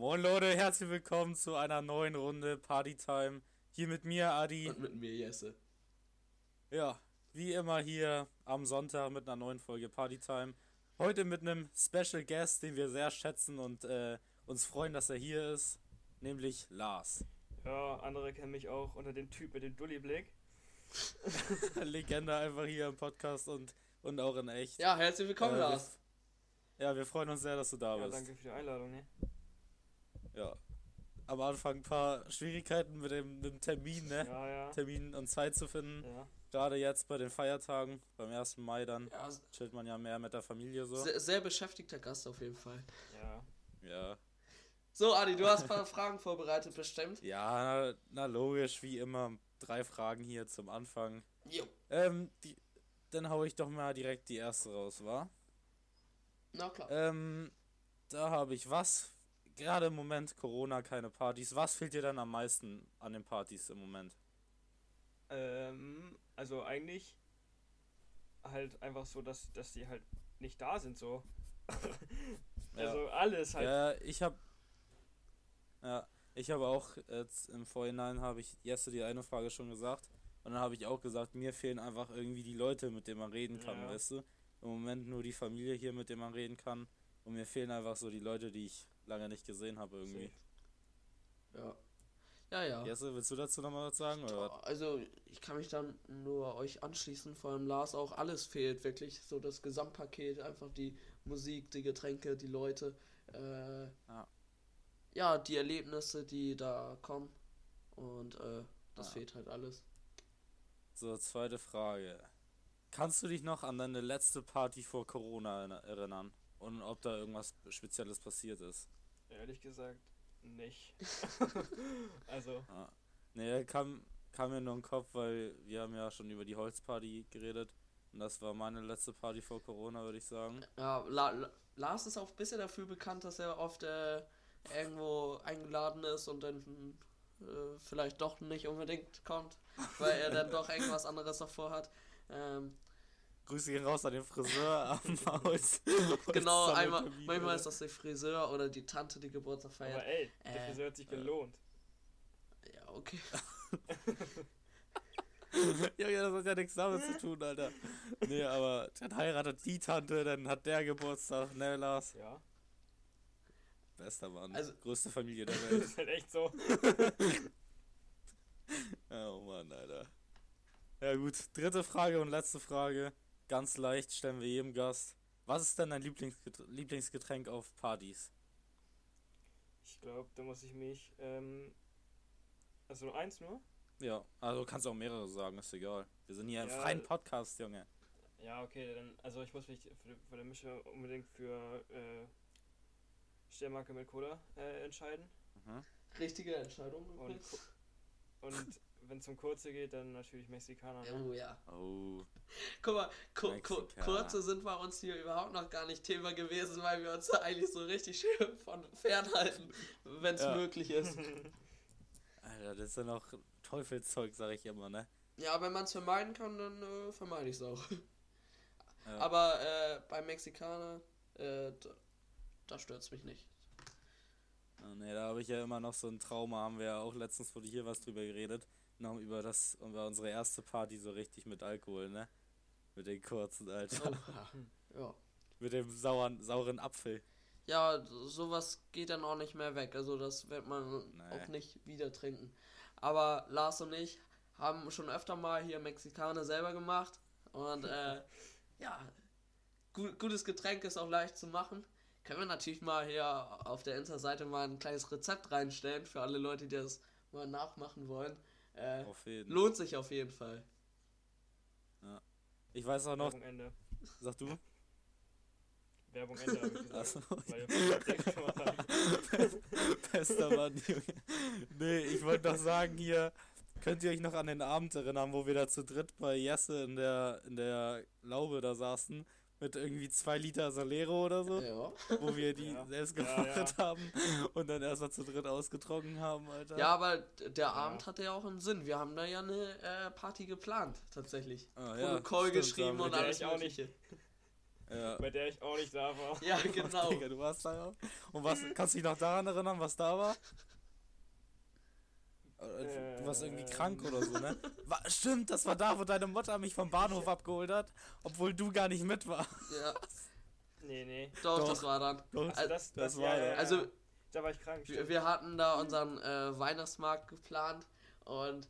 Moin Leute, herzlich willkommen zu einer neuen Runde Partytime. Hier mit mir, Adi. Und mit mir, Jesse. Ja, wie immer hier am Sonntag mit einer neuen Folge Partytime. Heute mit einem Special Guest, den wir sehr schätzen und äh, uns freuen, dass er hier ist, nämlich Lars. Ja, andere kennen mich auch unter dem Typ mit dem Dulli-Blick. Legende einfach hier im Podcast und, und auch in echt. Ja, herzlich willkommen, Äh, Lars. Ja, wir freuen uns sehr, dass du da Ja, bist. danke für die Einladung, ne? Ja. Am Anfang ein paar Schwierigkeiten mit dem, mit dem Termin, ne? Ja, ja. Termin und Zeit zu finden. Ja, Gerade jetzt bei den Feiertagen, beim 1. Mai dann, Ja, chillt man ja mehr mit der Familie so. sehr, sehr beschäftigter Gast auf jeden Fall. ja. Ja. So, Adi, du hast ein paar Fragen vorbereitet, bestimmt. Ja, na, na logisch, wie immer. Drei Fragen hier zum Anfang. Jo. Ähm, die, dann hau ich doch mal direkt die erste raus, wa? Na klar. Ähm, da habe ich was. Gerade im Moment Corona, keine Partys. Was fehlt dir dann am meisten an den Partys im Moment? Ähm, also eigentlich halt einfach so, dass, dass die halt nicht da sind, so. also alles halt. Ja, ich habe ja, ich habe auch jetzt im Vorhinein habe ich Jesse die eine Frage schon gesagt und dann habe ich auch gesagt, mir fehlen einfach irgendwie die Leute, mit denen man reden kann, Ja. weißt du? Im Moment nur die Familie hier, mit der man reden kann und mir fehlen einfach so die Leute, die ich lange nicht gesehen habe irgendwie. Ja. Ja, ja. Jesse, willst du dazu noch mal was sagen oder? Also, ich kann mich dann nur euch anschließen, vor allem Lars auch. Alles fehlt wirklich. So das Gesamtpaket, einfach die Musik, die Getränke, die Leute. Äh, Ja. ja, die Erlebnisse, die da kommen. Und äh, das Ja. fehlt halt alles. So, zweite Frage. Kannst du dich noch an deine letzte Party vor Corona erinner- erinnern? Und ob da irgendwas Spezielles passiert ist? Ehrlich gesagt, nicht. also, Ja. Nee, kam, kam mir nur in den Kopf, weil wir haben ja schon über die Holzparty geredet. Und das war meine letzte Party vor Corona, würde ich sagen. Ja, La La Lars ist auch ein bisschen dafür bekannt, dass er oft äh, irgendwo eingeladen ist und dann äh, vielleicht doch nicht unbedingt kommt, weil er dann doch irgendwas anderes davor hat. Ähm, Grüße gehen raus an den Friseur am Holz. genau, einmal, manchmal ist das der Friseur oder die Tante, die Geburtstag aber feiert. ey, der Äh, Friseur hat sich äh. gelohnt. Ja, okay. Ja, ja, das hat ja nichts damit zu tun, Alter. Nee, aber dann heiratet die Tante, dann hat der Geburtstag, ne, Lars? Ja, Bester Mann. Also- größte Familie der das Welt. ist halt echt so. oh Mann, Alter. Ja gut, dritte Frage und letzte Frage. Ganz leicht stellen wir jedem Gast. Was ist denn dein Lieblingsget Lieblingsgetränk auf Partys? Ich glaube, da muss ich mich, ähm, also nur eins nur? Ja, also kannst auch mehrere sagen, ist egal. Wir sind hier im Ja. freien Podcast, Junge. Ja, okay, dann, also ich muss mich für, für die Mische unbedingt für, äh, Sternmarke mit Cola, äh, entscheiden. Mhm. Richtige Entscheidung. Und, übrigens. Und wenn es um kurze geht, dann natürlich Mexikaner. Ne? Oh ja. Oh. Guck mal, ku ku kurze sind bei uns hier überhaupt noch gar nicht Thema gewesen, weil wir uns da eigentlich so richtig schön von fernhalten, wenn es Ja. möglich ist. Alter, das ist ja noch Teufelszeug, sag ich immer, ne? Ja, wenn man es vermeiden kann, dann äh, vermeide ich es auch. Ja. Aber äh, bei Mexikaner, äh, da, da stört es mich nicht. Ah, ne, da habe ich ja immer noch so ein Trauma, haben wir ja auch letztens wurde hier was drüber geredet. Noch über das, über unsere erste Party so richtig mit Alkohol, ne? Mit den kurzen, Alter. Oh, ja. Mit dem sauren, sauren Apfel. Ja, sowas geht dann auch nicht mehr weg. Also das wird man Nee. auch nicht wieder trinken. Aber Lars und ich haben schon öfter mal hier Mexikaner selber gemacht. Und äh, ja, gu gutes Getränk ist auch leicht zu machen. Können wir natürlich mal hier auf der Insta-Seite mal ein kleines Rezept reinstellen für alle Leute, die das mal nachmachen wollen. Äh, Auf jeden. lohnt sich auf jeden Fall. Ich weiß auch noch, Werbung Ende. sag du? Werbung Ende, habe ich gesagt. Achso. Bester Mann, Junge. Nee, ich wollte doch sagen hier, könnt ihr euch noch an den Abend erinnern, wo wir da zu dritt bei Jesse in der, in der Laube da saßen, mit irgendwie zwei Liter Solero oder so, Ja. wo wir die Ja. selbst Ja, gemacht haben und dann erstmal zu dritt ausgetrunken haben, Alter. Ja, aber der Abend hatte ja auch einen Sinn. Wir haben da ja eine äh, Party geplant, tatsächlich. Ah, ja, Protokoll stimmt, geschrieben und Ja, alles ich auch nicht. Ja. bei der ich auch nicht da war. Ja, genau. Digga, du warst da ja. Und was, kannst du dich noch daran erinnern, was da war? Äh, Du warst irgendwie krank oder so, ne? War, stimmt, das war da, wo deine Mutter mich vom Bahnhof abgeholt hat, obwohl du gar nicht mit warst. Ja, Nee, nee. doch, Doch. das war dann. Doch, Also das, das das, war ja, ja, Also, da war ich krank. wir, wir hatten da unseren äh, Weihnachtsmarkt geplant und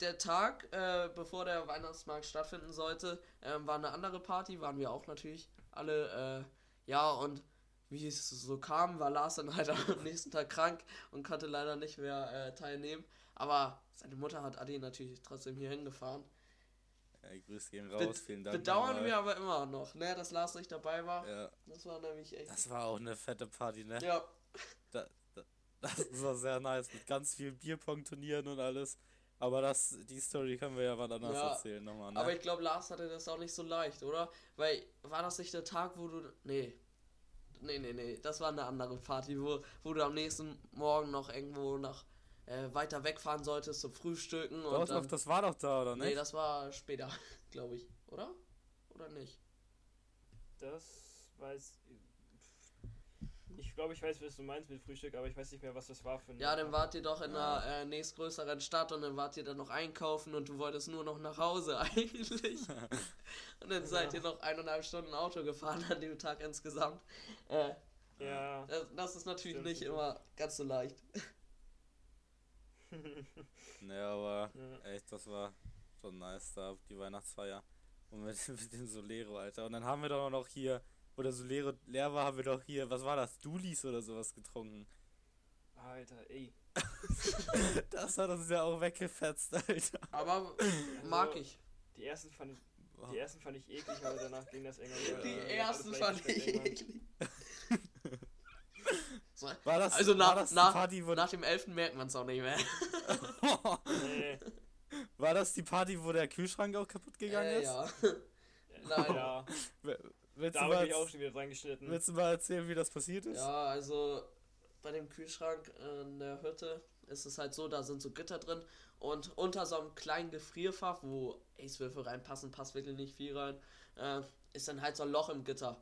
der Tag, äh, bevor der Weihnachtsmarkt stattfinden sollte, ähm, war eine andere Party, waren wir auch natürlich alle, äh, ja, und wie es so kam, war Lars dann halt am nächsten Tag krank und konnte leider nicht mehr äh, teilnehmen. Aber seine Mutter hat Adi natürlich trotzdem hier hingefahren. Ja, Grüße gehen Be raus, vielen Dank. bedauern wir aber immer noch, ne, dass Lars nicht dabei war. Ja, Das war nämlich echt. das war auch eine fette Party, ne? Ja, Das war sehr nice, mit ganz vielen Bierpong-Turnieren und alles. Aber das, die Story können wir ja wann anders Ja, erzählen nochmal, ne? aber ich glaube, Lars hatte das auch nicht so leicht, oder? Weil, war das nicht der Tag, wo du. Nee. Nee, nee, nee. Das war eine andere Party, wo, wo du am nächsten Morgen noch irgendwo nach äh, weiter wegfahren solltest zum Frühstücken. und dann, doch, das war doch da, oder Nee, nicht? das war später, glaube ich. Oder? Oder nicht? Das weiß. Ich glaube, ich weiß, was du meinst mit Frühstück, aber ich weiß nicht mehr, was das war für ein. Ja, dann wart ihr doch in Ja. einer äh, nächstgrößeren Stadt und dann wart ihr dann noch einkaufen und du wolltest nur noch nach Hause eigentlich. und dann seid ihr noch eineinhalb Stunden Auto gefahren an dem Tag insgesamt. Äh, Ja. das, das ist natürlich Stimmt, nicht immer ganz so leicht. Ne, aber Ja. echt, das war schon nice da, die Weihnachtsfeier. Und mit, mit dem Solero, Alter. Und dann haben wir doch noch hier, wo der Solero leer war, haben wir doch hier, was war das, Dulis oder sowas getrunken. Alter, ey. Das hat uns ja auch weggefetzt, Alter. Aber mag ich. Die ersten fand ich, Boah. die ersten fand ich eklig, aber danach ging das irgendwann. Die äh, ersten fand ich irgendwann. eklig. So, War das, Also war nach, das die nach, Party, wo, nach dem 11. merkt man es auch nicht mehr. Nee. war das die Party, wo der Kühlschrank auch kaputt gegangen Äh, ist? ja. Nein. Willst, da du habe mal, ich auch schon wieder dran geschnitten. willst du mal erzählen, wie das passiert ist? Ja, also bei dem Kühlschrank in der Hütte ist es halt so, da sind so Gitter drin und unter so einem kleinen Gefrierfach, wo Acewürfel reinpassen, passt wirklich nicht viel rein, äh, ist dann halt so ein Loch im Gitter.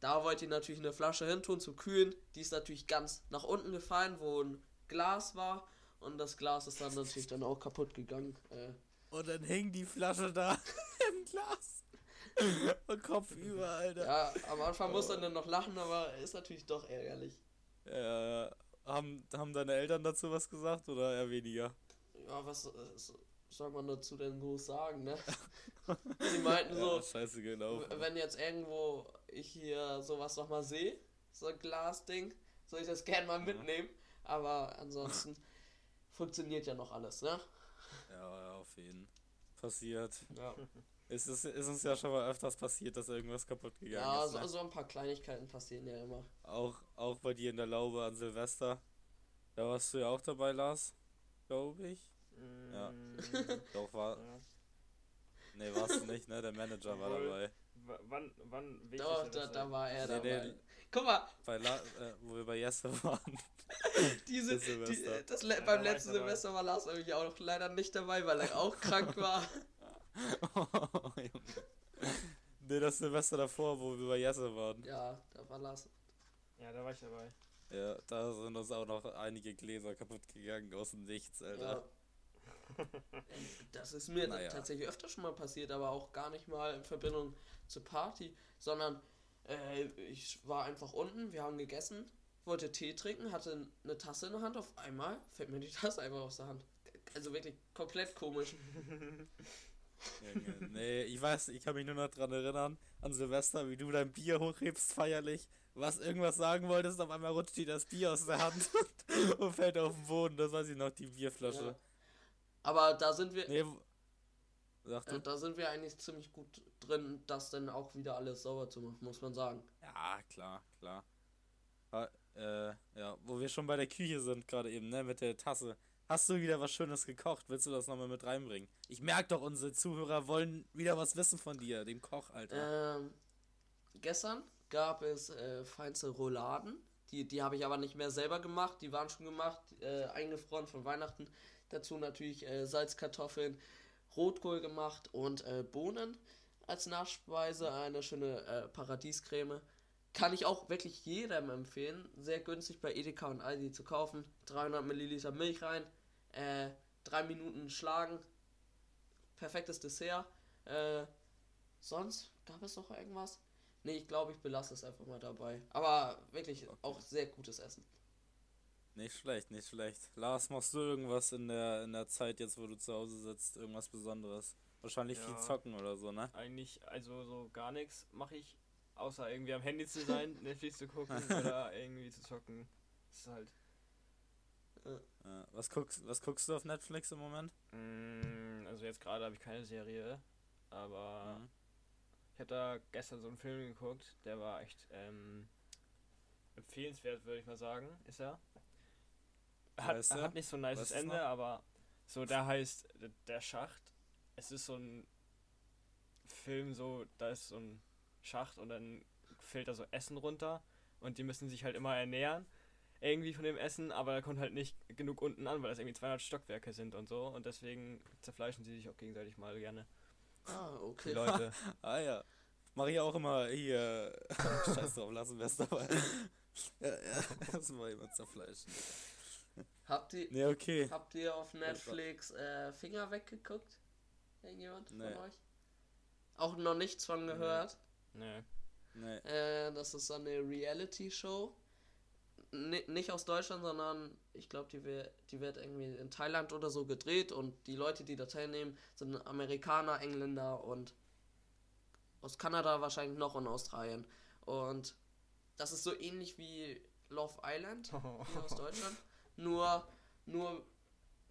Da wollt ihr natürlich eine Flasche hin tun zum Kühlen. Die ist natürlich ganz nach unten gefallen, wo ein Glas war. Und das Glas ist dann natürlich dann auch kaputt gegangen. Äh, Und dann hing die Flasche da im Glas. Und Kopf über, Alter. ja, am Anfang muss man dann noch lachen, aber ist natürlich doch ärgerlich. Äh, haben, haben deine Eltern dazu was gesagt oder eher weniger? Ja, was äh, so- soll man dazu denn groß sagen, ne? Sie meinten so, Ja, scheiße genau. wenn jetzt irgendwo ich hier sowas nochmal sehe, so ein Glasding, soll ich das gerne mal mitnehmen. Aber ansonsten funktioniert ja noch alles, ne? Ja, ja, auf jeden Passiert. Ja, Es ist, ist uns ja schon mal öfters passiert, dass irgendwas kaputt gegangen ja ist. so, Ne? so ein paar Kleinigkeiten passieren ja immer. Auch, auch bei dir in der Laube an Silvester. Da warst du ja auch dabei, Lars. Glaube ich. Ja. Mm, Doch, war. ja. Nee, warst du nicht, ne? Der Manager war dabei. W- Wann, wann, Doch, da, da war? er Nee, dabei. nee, Guck mal, bei La äh, wo wir bei Jesse waren. diese, Das die, das, Ja, beim letzten. Silvester war Lars nämlich auch leider nicht dabei, weil er auch krank war. oh, Junge. Nee, das Silvester davor, wo wir bei Jesse waren. Ja, da war Lars. Ja, da war ich dabei. Ja, da sind uns auch noch einige Gläser kaputt gegangen aus dem Nichts, Alter. Ja. Das ist mir Naja. tatsächlich öfter schon mal passiert, aber auch gar nicht mal in Verbindung zur Party, sondern äh, ich war einfach unten, wir haben gegessen, wollte Tee trinken, hatte eine Tasse in der Hand, auf einmal fällt mir die Tasse einfach aus der Hand. Also wirklich komplett komisch. Nee, ich weiß, ich kann mich nur noch dran erinnern, an Silvester, wie du dein Bier hochhebst feierlich, was irgendwas sagen wolltest, auf einmal rutscht dir das Bier aus der Hand und fällt auf den Boden, das weiß ich noch, die Bierflasche. Ja. Aber da sind wir, Nee, sag du? äh, da sind wir eigentlich ziemlich gut drin, das dann auch wieder alles sauber zu machen, muss man sagen. Ja, klar, klar. Ah, äh, ja, wo wir schon bei der Küche sind gerade eben, ne, mit der Tasse. Hast du wieder was Schönes gekocht? Willst du das nochmal mit reinbringen? Ich merke doch, unsere Zuhörer wollen wieder was wissen von dir, dem Koch, Alter. Ähm, gestern gab es äh, feinste Rouladen. Die, die habe ich aber nicht mehr selber gemacht. Die waren schon gemacht, äh, eingefroren von Weihnachten. Dazu natürlich äh, Salzkartoffeln, Rotkohl gemacht und äh, Bohnen. als Nachspeise eine schöne äh, Paradiescreme. Kann ich auch wirklich jedem empfehlen. Sehr günstig bei Edeka und Aldi zu kaufen. 300 Milliliter Milch rein. Äh, drei Minuten schlagen. Perfektes Dessert. Äh, sonst gab es noch irgendwas? Nee, ich glaube, ich belasse es einfach mal dabei. Aber wirklich Okay. auch sehr gutes Essen. Nicht schlecht, nicht schlecht. Lars, machst du irgendwas in der, in der Zeit jetzt, wo du zu Hause sitzt? Irgendwas Besonderes? Wahrscheinlich viel Ja. zocken oder so, ne? Eigentlich, also so gar nichts mache ich, außer irgendwie am Handy zu sein, Netflix zu gucken oder irgendwie zu zocken. Das ist halt. Ja. Was, guckst, was guckst du auf Netflix im Moment? Mm, also jetzt gerade habe ich keine Serie, aber Mhm. ich habe da gestern so einen Film geguckt, der war echt ähm, empfehlenswert, würde ich mal sagen, ist er. Hat, heißt er? hat nicht so ein nices Weißt Ende, noch? aber so, der heißt Der Schacht. Es ist so ein Film, so, da ist so ein Schacht und dann fällt da so Essen runter und die müssen sich halt immer ernähren irgendwie von dem Essen, aber da kommt halt nicht genug unten an, weil das irgendwie 200 Stockwerke sind und so und deswegen zerfleischen sie sich auch gegenseitig mal gerne. Ah, Die okay. Leute. Ah ja. Mach ich auch immer hier. Scheiß drauf, lassen wir es dabei. ja, ja. Erstmal jemand zerfleischen. Habt ihr, Ne, okay. habt ihr auf Netflix äh, Finger weggeguckt? Irgendjemand Nee. von euch? Auch noch nichts von Nee. gehört? Nee. Ne. Äh, das ist so eine Reality-Show. Ni- nicht aus Deutschland, sondern ich glaube, die, wär- die wird irgendwie in Thailand oder so gedreht und die Leute, die da teilnehmen, sind Amerikaner, Engländer und aus Kanada wahrscheinlich noch und Australien. Und das ist so ähnlich wie Love Island hier aus Deutschland. Nur, nur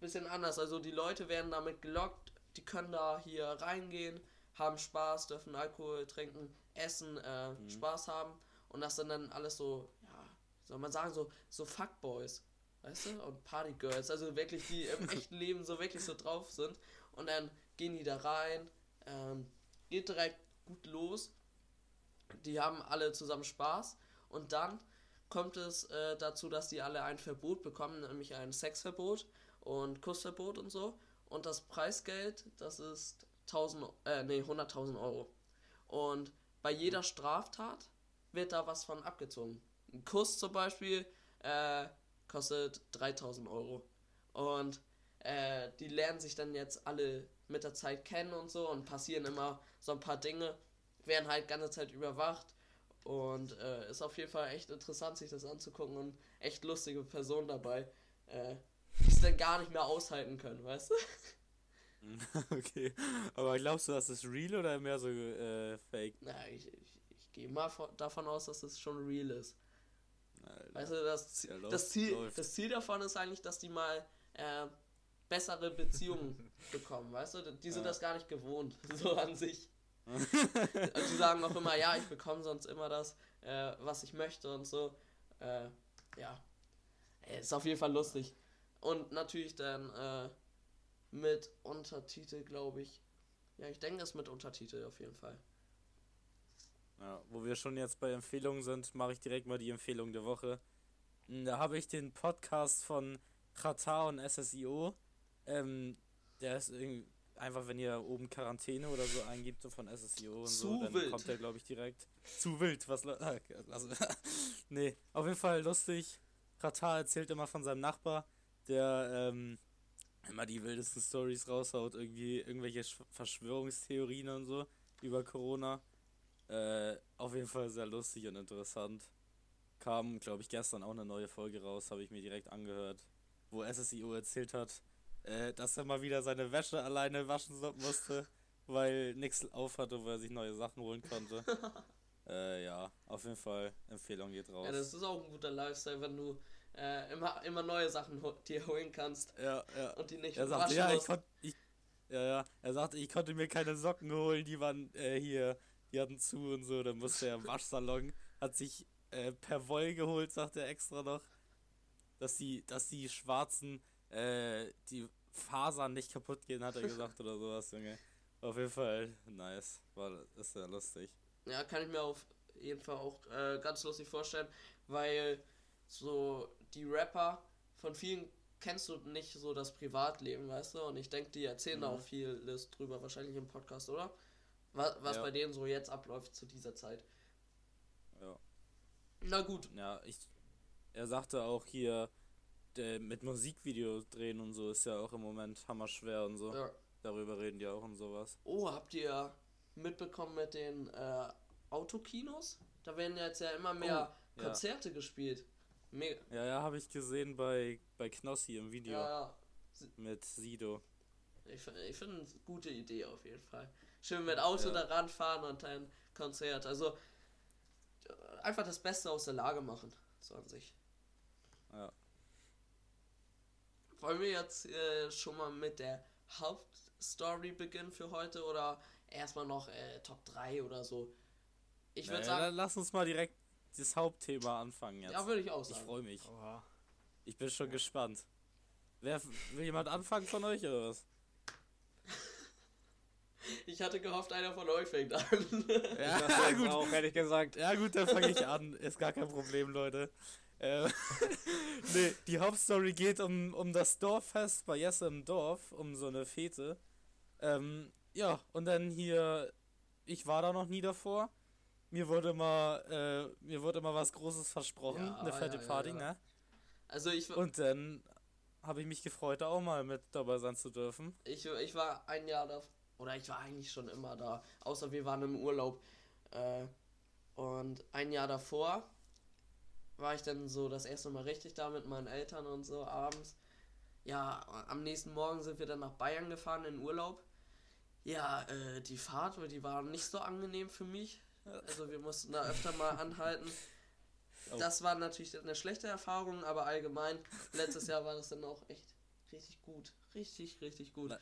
bisschen anders. Also die Leute werden damit gelockt, die können da hier reingehen, haben Spaß, dürfen Alkohol trinken, essen, äh, Mhm. Spaß haben. Und das sind dann alles so, ja, soll man sagen, so, so Fuckboys. Weißt du? Und Partygirls. Also wirklich, die im echten Leben so wirklich so drauf sind. Und dann gehen die da rein. Ähm, geht direkt gut los. Die haben alle zusammen Spaß. Und dann kommt es äh, dazu, dass die alle ein Verbot bekommen, nämlich ein Sexverbot und Kussverbot und so. Und das Preisgeld, das ist 1000, äh, nee, 100.000 Euro. Und bei jeder Straftat wird da was von abgezogen. Ein Kuss zum Beispiel äh, kostet 3000 Euro. Und äh, die lernen sich dann jetzt alle mit der Zeit kennen und so und passieren immer so ein paar Dinge, werden halt ganze Zeit überwacht und äh, ist auf jeden Fall echt interessant, sich das anzugucken und echt lustige Personen dabei, äh, die es dann gar nicht mehr aushalten können, weißt du? okay. Aber glaubst du, das ist real oder mehr so äh, fake? Na, ich, ich, ich gehe mal von, davon aus, dass es schon real ist. Alter. Weißt du, das, Ja, läuft- das, Ziel, läuft. das Ziel davon ist eigentlich, dass die mal äh, bessere Beziehungen bekommen, weißt du? Die sind Ja. das gar nicht gewohnt, so an sich. Und die sagen auch immer, ja, ich bekomme sonst immer das, äh, was ich möchte und so. Äh, ja. Ey, Ist auf jeden Fall lustig. Und natürlich dann äh, mit Untertitel, glaube ich. Ja, ich denke, es mit Untertitel auf jeden Fall. Ja, wo wir schon jetzt bei Empfehlungen sind, mache ich direkt mal die Empfehlung der Woche. Hm, Da habe ich den Podcast von Qatar und SSIO. Ähm, der ist irgendwie einfach, wenn ihr oben Quarantäne oder so eingibt, so von SSIO und so, Zu dann wild. kommt der, glaube ich, direkt. Zu wild, was. Ah, wir. nee, auf jeden Fall lustig. Qatar erzählt immer von seinem Nachbar, der ähm, immer die wildesten Stories raushaut, irgendwie irgendwelche Sch Verschwörungstheorien und so über Corona. Äh, auf jeden Fall sehr lustig und interessant. Kam, glaube ich, gestern auch eine neue Folge raus, habe ich mir direkt angehört, wo SSIO erzählt hat, äh, dass er mal wieder seine Wäsche alleine waschen musste, weil nichts auf hatte, wo er sich neue Sachen holen konnte. äh, ja, auf jeden Fall, Empfehlung geht raus. Ja, das ist auch ein guter Lifestyle, wenn du äh, immer, immer neue Sachen dir holen kannst ja, ja. und die nicht Er sagte, waschen ja, ich konnte, ich, ja, ja, er sagte, ich konnte mir keine Socken holen, die waren äh, hier, die hatten zu und so, dann musste er im Waschsalon, hat sich äh, per Woll geholt, sagt er extra noch, dass die, dass die schwarzen, äh, die Fasern nicht kaputt gehen, hat er gesagt oder sowas, Junge. Auf jeden Fall, nice, war, ist ja lustig. Ja, kann ich mir auf jeden Fall auch äh, ganz lustig vorstellen, weil so die Rapper von vielen kennst du nicht so das Privatleben, weißt du? Und ich denke, die erzählen Mhm. auch vieles drüber, wahrscheinlich im Podcast, oder? Was, was Ja. bei denen so jetzt abläuft zu dieser Zeit. Ja. Na gut. Ja, ich. Er sagte auch hier, der, mit Musikvideos drehen und so ist ja auch im Moment hammerschwer und so. Ja. Darüber reden die auch und sowas. Oh, habt ihr mitbekommen mit den äh, Autokinos? Da werden jetzt ja immer mehr Oh, ja. Konzerte gespielt. Mega. Ja, ja, habe ich gesehen bei, bei Knossi im Video Ja, ja. mit Sido. Ich, ich finde es eine gute Idee auf jeden Fall. Schön mit Auto Ja. da ranfahren und ein Konzert. Also einfach das Beste aus der Lage machen. So an sich. Ja. Wollen wir jetzt äh, schon mal mit der Hauptstory beginnen für heute oder erstmal noch äh, Top 3 oder so? Ich würde Naja, sagen, dann lass uns mal direkt das Hauptthema anfangen jetzt. ja, würde ich auch ich sagen. freue mich. Oha. Ich bin schon gespannt. Wer will jemand anfangen von euch oder was? Ich hatte gehofft, einer von euch fängt an. Ja, Das war gut. auch, ehrlich gesagt. Ja gut, dann fange ich an. Ist gar kein Problem, Leute. Äh, nee, die Hauptstory geht um, um das Dorffest bei Jesse im Dorf, um so eine Fete. Ähm, ja, und dann hier, ich war da noch nie davor. Mir wurde mal, äh, mir wurde mal was Großes versprochen, Ja, eine fette ja, Party, ja. ne? Also ich, Und dann habe ich mich gefreut, da auch mal mit dabei sein zu dürfen. ich, ich war ein Jahr da, oder ich war eigentlich schon immer da, außer wir waren im Urlaub. Äh, und ein Jahr davor war ich dann so das erste Mal richtig da mit meinen Eltern und so abends. Ja, am nächsten Morgen sind wir dann nach Bayern gefahren in Urlaub. Ja, äh, die Fahrt, die war nicht so angenehm für mich. Also wir mussten da öfter mal anhalten. Oh. Das war natürlich eine schlechte Erfahrung, aber allgemein, letztes Jahr war das dann auch echt richtig gut. Richtig, richtig gut. Na-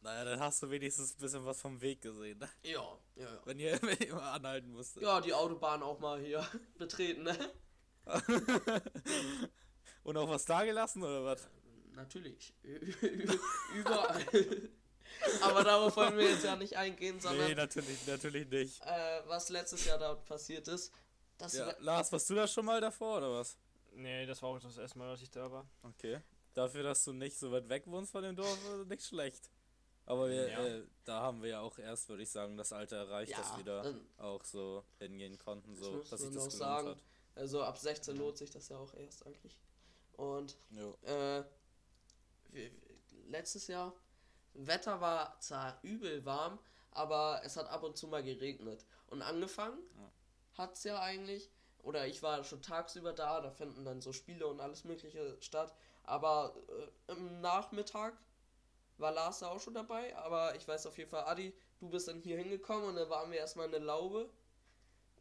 Naja, dann hast du wenigstens ein bisschen was vom Weg gesehen, ne? Ja, ja, ja. Wenn ihr, wenn ihr mal anhalten musstet. Ja, die Autobahn auch mal hier betreten, ne? Und auch was da gelassen oder was? Natürlich. Überall. Aber darauf wollen wir jetzt ja nicht eingehen, sondern Nee, natürlich, natürlich nicht. äh, was letztes Jahr dort passiert ist. Das Ja, Lars, warst du da schon mal davor oder was? Nee, das war auch das erste Mal, dass ich da war. Okay. Dafür, dass du nicht so weit weg wohnst von dem Dorf, nicht schlecht. Aber wir, Ja. äh, da haben wir ja auch erst, würde ich sagen, das Alter erreicht, Ja, dass wir da auch so hingehen konnten, so, dass sich das sagen. hat. also ab 16 lohnt sich das ja auch erst eigentlich. Und äh, wir- letztes Jahr, Wetter war zwar übel warm, aber es hat ab und zu mal geregnet. Und angefangen Ja. hat's ja eigentlich, oder ich war schon tagsüber da, da finden dann so Spiele und alles Mögliche statt. Aber äh, im Nachmittag war Lars da auch schon dabei, aber ich weiß auf jeden Fall, Adi, du bist dann hier hingekommen und dann waren wir erstmal in der Laube.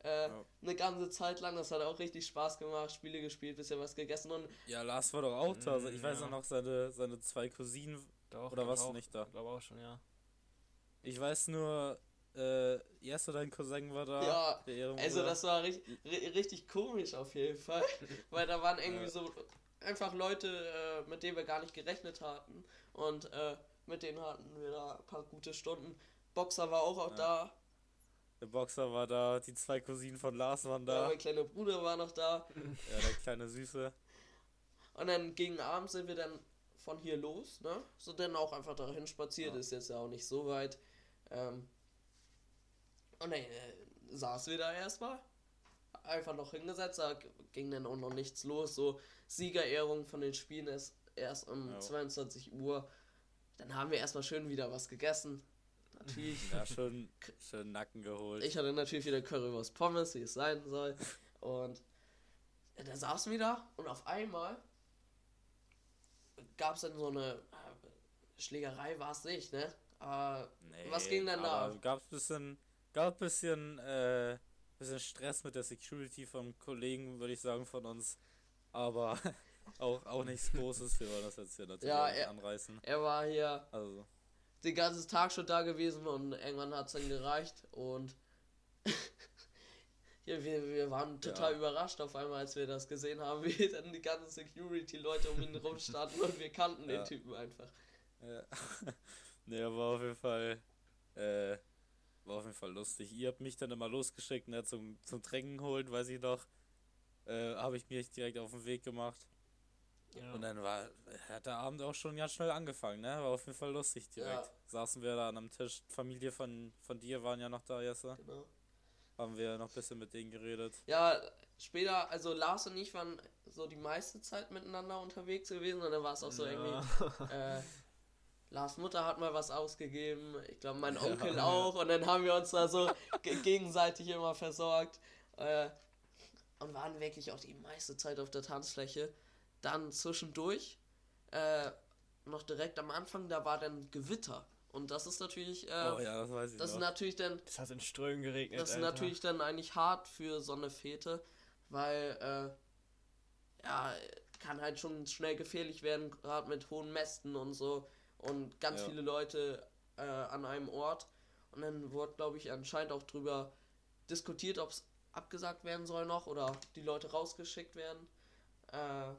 Äh, Ja. Eine ganze Zeit lang, das hat auch richtig Spaß gemacht, Spiele gespielt, bisschen was gegessen und Ja, Lars war doch auch da. Also ich weiß ja. auch noch, seine, seine zwei Cousinen. Doch, Oder warst du nicht da? Ich glaube auch schon, ja. Ich weiß nur, äh, Jesse, dein Cousin war da. Ja. Also das war richtig, richtig komisch auf jeden Fall, weil da waren irgendwie Ja. so einfach Leute, äh, mit denen wir gar nicht gerechnet hatten und äh, mit denen hatten wir da ein paar gute Stunden. Boxer war auch, auch Ja. da, Der Boxer war da, die zwei Cousinen von Lars waren ja. da. mein kleiner Bruder war noch da Ja, der kleine Süße. und dann gegen Abend sind wir dann von hier los, ne? So dann auch einfach dahin spaziert, Ja. ist jetzt ja auch nicht so weit. Ähm, und dann äh, saßen wir da erstmal, einfach noch hingesetzt, da ging dann auch noch nichts los, so Siegerehrung von den Spielen ist erst um Ja. 22 Uhr. Dann haben wir erstmal schön wieder was gegessen. Natürlich. Ja, schön, schön Nacken geholt. Ich hatte natürlich wieder Currywurst Pommes, wie es sein soll. Und ja, da saßen wir da und auf einmal gab es dann so eine äh, Schlägerei, war es nicht, ne? Aber Nee, was ging denn da aber ab? Gab's bisschen, gab bisschen, äh, bisschen Stress mit der Security vom Kollegen, würde ich sagen, von uns. Aber auch, auch nichts Großes. Wir wollen das jetzt hier natürlich Ja, er- anreißen. er war hier Also, den ganzen Tag schon da gewesen und irgendwann hat es dann gereicht und ja, wir, wir waren total Ja. überrascht auf einmal, als wir das gesehen haben, wie dann die ganzen Security-Leute um ihn rum standen und wir kannten Ja. den Typen einfach. ja. nee, war auf jeden Fall, äh, war auf jeden Fall lustig. Ihr habt mich dann immer losgeschickt, ne, zum, zum Trinken holen, weiß ich noch. Äh, habe ich mich direkt auf den Weg gemacht. Ja. Und dann war, hat der Abend auch schon ganz schnell angefangen, ne? War auf jeden Fall lustig direkt. Ja. Saßen wir da an einem Tisch, Familie von, von dir waren ja noch da, Jesse. Genau. Haben wir noch ein bisschen mit denen geredet. Ja, später, also Lars und ich waren so die meiste Zeit miteinander unterwegs gewesen und dann war es auch so irgendwie. Äh, Lars Mutter hat mal was ausgegeben, ich glaube mein Onkel Ja. auch und dann haben wir uns da so ge- gegenseitig immer versorgt äh, und waren wirklich auch die meiste Zeit auf der Tanzfläche. Dann zwischendurch, äh, noch direkt am Anfang, da war dann Gewitter und das ist natürlich, äh, oh ja, das weiß ich das ist noch. natürlich dann Das hat in Strömen geregnet. das ist Alter. natürlich dann eigentlich hart für so eine Fete, weil äh, ja, kann halt schon schnell gefährlich werden, gerade mit hohen Mästen und so und ganz Ja. viele Leute äh, an einem Ort. Und dann wurde, glaube ich, anscheinend auch drüber diskutiert, ob es abgesagt werden soll noch oder die Leute rausgeschickt werden. Äh,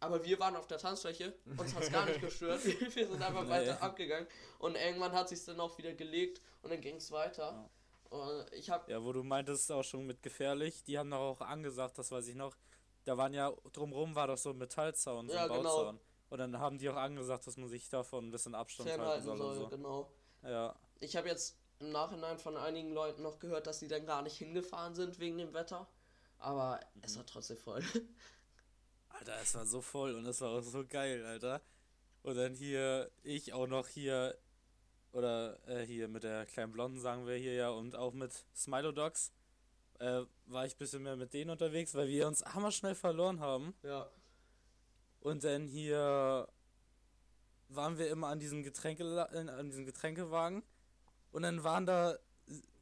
aber wir waren auf der Tanzfläche, uns hat es gar nicht gestört. Wir sind einfach Nee. weiter abgegangen und irgendwann hat sich dann auch wieder gelegt und dann ging es weiter. Und ich habe Ja, wo du meintest auch schon mit gefährlich, die haben doch auch angesagt, das weiß ich noch. Da waren ja drumrum war doch so ein Metallzaun, so Ja, ein genau. Bauzaun. Und dann haben die auch angesagt, dass man sich davon ein bisschen Abstand halten soll, soll, so. genau. Ja, Ich habe jetzt im Nachhinein von einigen Leuten noch gehört, dass sie dann gar nicht hingefahren sind wegen dem Wetter. Aber es war trotzdem voll. Alter, es war so voll und es war auch so geil, Alter. Und dann hier, ich auch noch hier, oder äh, hier mit der kleinen Blonden sagen wir hier ja, und auch mit Smilodogs, äh, war ich ein bisschen mehr mit denen unterwegs, weil wir uns hammerschnell verloren haben. ja. Und dann hier waren wir immer an diesem Getränke, an diesem Getränkewagen. Und dann waren da,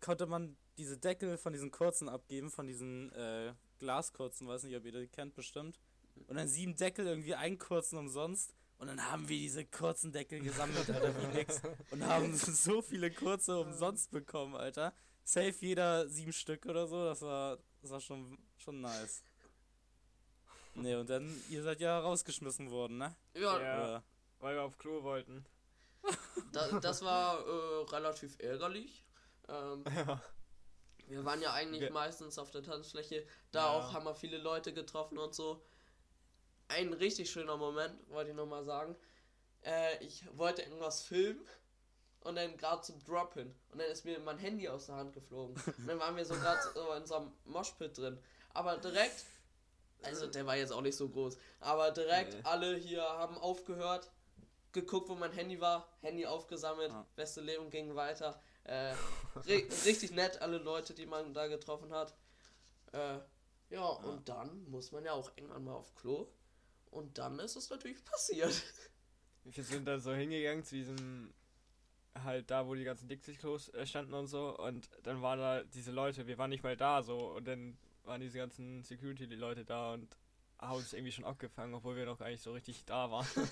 konnte man diese Deckel von diesen kurzen abgeben, von diesen äh, Glaskurzen, weiß nicht, ob ihr die kennt, bestimmt. Und dann sieben Deckel, irgendwie einen kurzen umsonst. Und dann haben wir diese kurzen Deckel gesammelt, Alter, wie nix. Und haben so viele kurze umsonst bekommen, Alter. Safe jeder sieben Stück oder so, das war, das war schon, schon nice. Nee, und dann, ihr seid ja rausgeschmissen worden, ne? Ja, Ja. Weil wir auf Klo wollten. da, das war äh, relativ ärgerlich. Ähm, Ja. wir waren ja eigentlich Wir- meistens auf der Tanzfläche. Da Ja. auch haben wir viele Leute getroffen und so. Ein richtig schöner Moment, wollte ich nochmal sagen. Äh, ich wollte irgendwas filmen und dann gerade zum Drop hin. Und dann ist mir mein Handy aus der Hand geflogen. Und dann waren wir so gerade so in so einem Moshpit drin. Aber direkt, also der war jetzt auch nicht so groß, aber direkt Nee. alle hier haben aufgehört, geguckt, wo mein Handy war, Handy aufgesammelt, Ah. beste Leben ging weiter. Äh, ri richtig nett, alle Leute, die man da getroffen hat. Äh, ja, und dann muss man ja auch irgendwann mal auf Klo. Und dann ist es natürlich passiert. Wir sind dann so hingegangen zu diesem, halt da, wo die ganzen Dixie-Klos äh, standen und so. Und dann waren da diese Leute, wir waren nicht mal da so. Und dann waren diese ganzen Security-Leute da und haben uns irgendwie schon abgefangen, obwohl wir noch gar nicht so richtig da waren.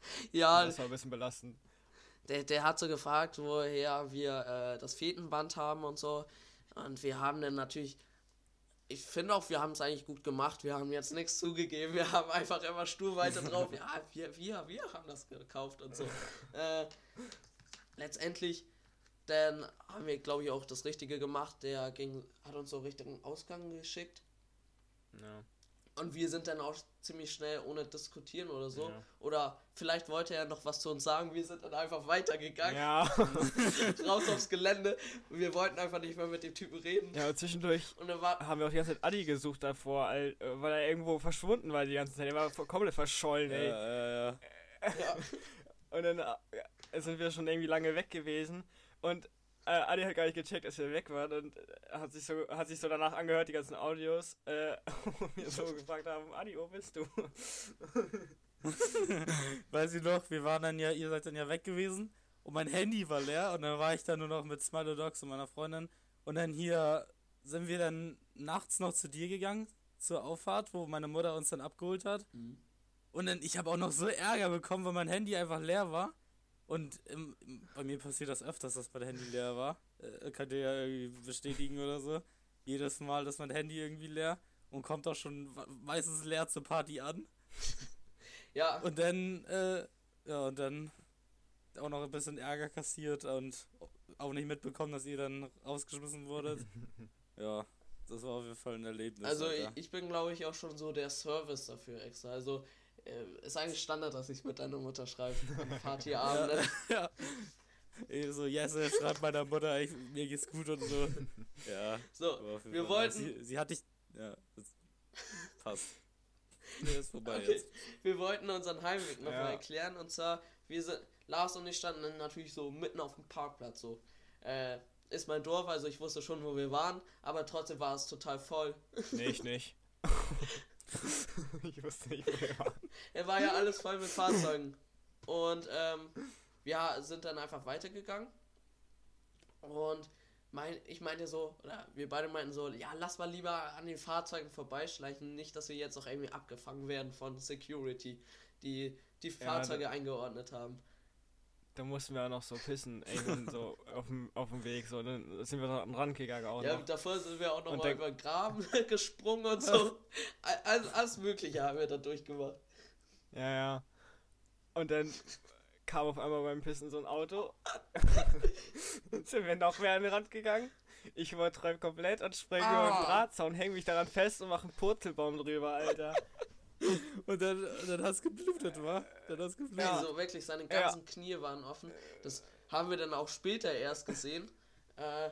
Ja, das war ein bisschen belastend. der, der hat so gefragt, woher wir äh, das Fetenband haben und so. Und wir haben dann natürlich, ich finde auch, wir haben es eigentlich gut gemacht. Wir haben jetzt nichts zugegeben. Wir haben einfach immer stur weiter drauf. Ja, wir, wir, wir haben das gekauft und so. Äh, letztendlich, dann haben wir, glaube ich, auch das Richtige gemacht. Der ging, hat uns so Richtung Ausgang geschickt. Ja. Und wir sind dann auch ziemlich schnell ohne diskutieren oder so. Ja. Oder vielleicht wollte er noch was zu uns sagen. Wir sind dann einfach weitergegangen, Ja. raus aufs Gelände. Und wir wollten einfach nicht mehr mit dem Typen reden. ja, und zwischendurch Und dann war, haben wir auch die ganze Zeit Adi gesucht davor, äh, weil er irgendwo verschwunden war die ganze Zeit. Er war komplett verschollen, ey. Ja, ja, ja. ja, Und dann äh, sind wir schon irgendwie lange weg gewesen. Und äh, Adi hat gar nicht gecheckt, dass wir weg waren und äh, hat sich so, hat sich so danach angehört, die ganzen Audios, äh, und wir so gefragt haben, Adi, wo bist du? Weiß ich noch, wir waren dann ja, ihr seid dann ja weg gewesen und mein Handy war leer und dann war ich dann nur noch mit Smilo Dogs und meiner Freundin und dann hier sind wir dann nachts noch zu dir gegangen, zur Auffahrt, wo meine Mutter uns dann abgeholt hat. Und dann, ich habe auch noch so Ärger bekommen, weil mein Handy einfach leer war und im, bei mir passiert das öfters, dass mein Handy leer war, äh, könnt ihr ja irgendwie bestätigen oder so, jedes Mal ist mein Handy irgendwie leer und kommt auch schon meistens leer zur Party an. ja, Und dann, äh, ja, und dann auch noch ein bisschen Ärger kassiert und auch nicht mitbekommen, dass ihr dann rausgeschmissen wurdet. ja, das war auf jeden Fall ein Erlebnis. also ich, Alter. ich bin glaube ich auch schon so der Service dafür extra. Also ist eigentlich Standard, dass ich mit deiner Mutter schreibe. Am Partyabend. ja. Ich so, yes, schreibt meiner Mutter, ich, mir geht's gut und so. Ja. So, wir Fall, wollten. Sie, sie hat dich. Ja, das passt. Nee, ist vorbei Okay. jetzt. Wir wollten unseren Heimweg nochmal Ja. erklären und zwar, wir sind, Lars und ich standen dann natürlich so mitten auf dem Parkplatz so. Äh, ist mein Dorf, also ich wusste schon, wo wir waren, aber trotzdem war es total voll. Nee, ich nicht. ich wusste nicht, wo er war. Er war ja alles voll mit Fahrzeugen. Und ähm, wir sind dann einfach weitergegangen. Und mein, ich meinte so, oder wir beide meinten so, ja, lass mal lieber an den Fahrzeugen vorbeischleichen, nicht, dass wir jetzt auch irgendwie abgefangen werden von Security, die die Ja, Fahrzeuge eingeordnet haben. Da mussten wir auch noch so pissen, irgendwann so auf dem, auf dem Weg, so, dann sind wir noch am Rand gegangen auch Ja, noch. davor sind wir auch noch Und mal über den Graben gesprungen und so. Alles, alles Mögliche haben wir da durchgemacht. Ja, ja. Und dann kam auf einmal beim Pissen so ein Auto. sind wir noch mehr an den Rand gegangen. Ich übertreibe komplett und springe über Ah. den Drahtzaun, hänge mich daran fest und mache einen Purzelbaum drüber, Alter. Und dann, dann hast du geblutet, wa? Dann hast du geblutet. Also wirklich, seine ganzen Knie waren offen. Das haben wir dann auch später erst gesehen. Äh,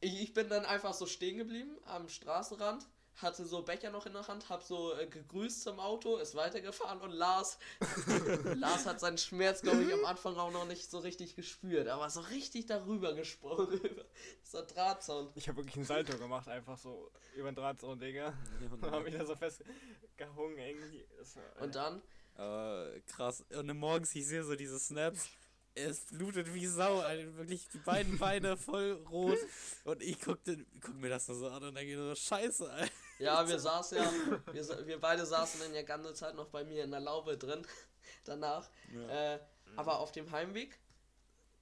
ich, ich bin dann einfach so stehen geblieben am Straßenrand, hatte so Becher noch in der Hand, hab so äh, gegrüßt zum Auto, ist weitergefahren und Lars, Lars hat seinen Schmerz, glaube ich, am Anfang auch noch nicht so richtig gespürt, aber so richtig darüber gesprungen, über so Drahtzaun. Ich habe wirklich einen Salto gemacht, einfach so über den Drahtzaun, Digga. Und hab mich da so festgehungen irgendwie. War, Und dann, Aber krass. Und dann morgens, ich sehe so diese Snaps. Es blutet wie Sau, Alter. Wirklich die beiden Beine voll rot. Und ich guck, den, guck mir das nur so an und denke so, scheiße, Alter. ja, wir saßen ja, wir, wir beide saßen dann ja ganze Zeit noch bei mir in der Laube drin, danach. Ja. Äh, aber auf dem Heimweg,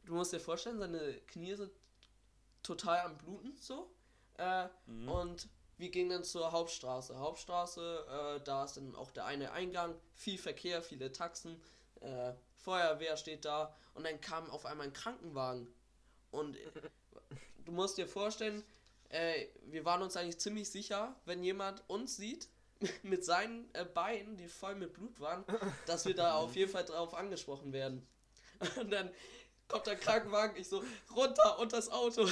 du musst dir vorstellen, seine Knie sind total am Bluten so. Äh, Mhm. Und wir gingen dann zur Hauptstraße. Hauptstraße, äh, da ist dann auch der eine Eingang, viel Verkehr, viele Taxen, äh, Feuerwehr steht da und dann kam auf einmal ein Krankenwagen. Und du musst dir vorstellen, äh, wir waren uns eigentlich ziemlich sicher, wenn jemand uns sieht, mit seinen äh, Beinen, die voll mit Blut waren, dass wir da auf jeden Fall drauf angesprochen werden. Und dann kommt der Krankenwagen, ich so, runter und das Auto.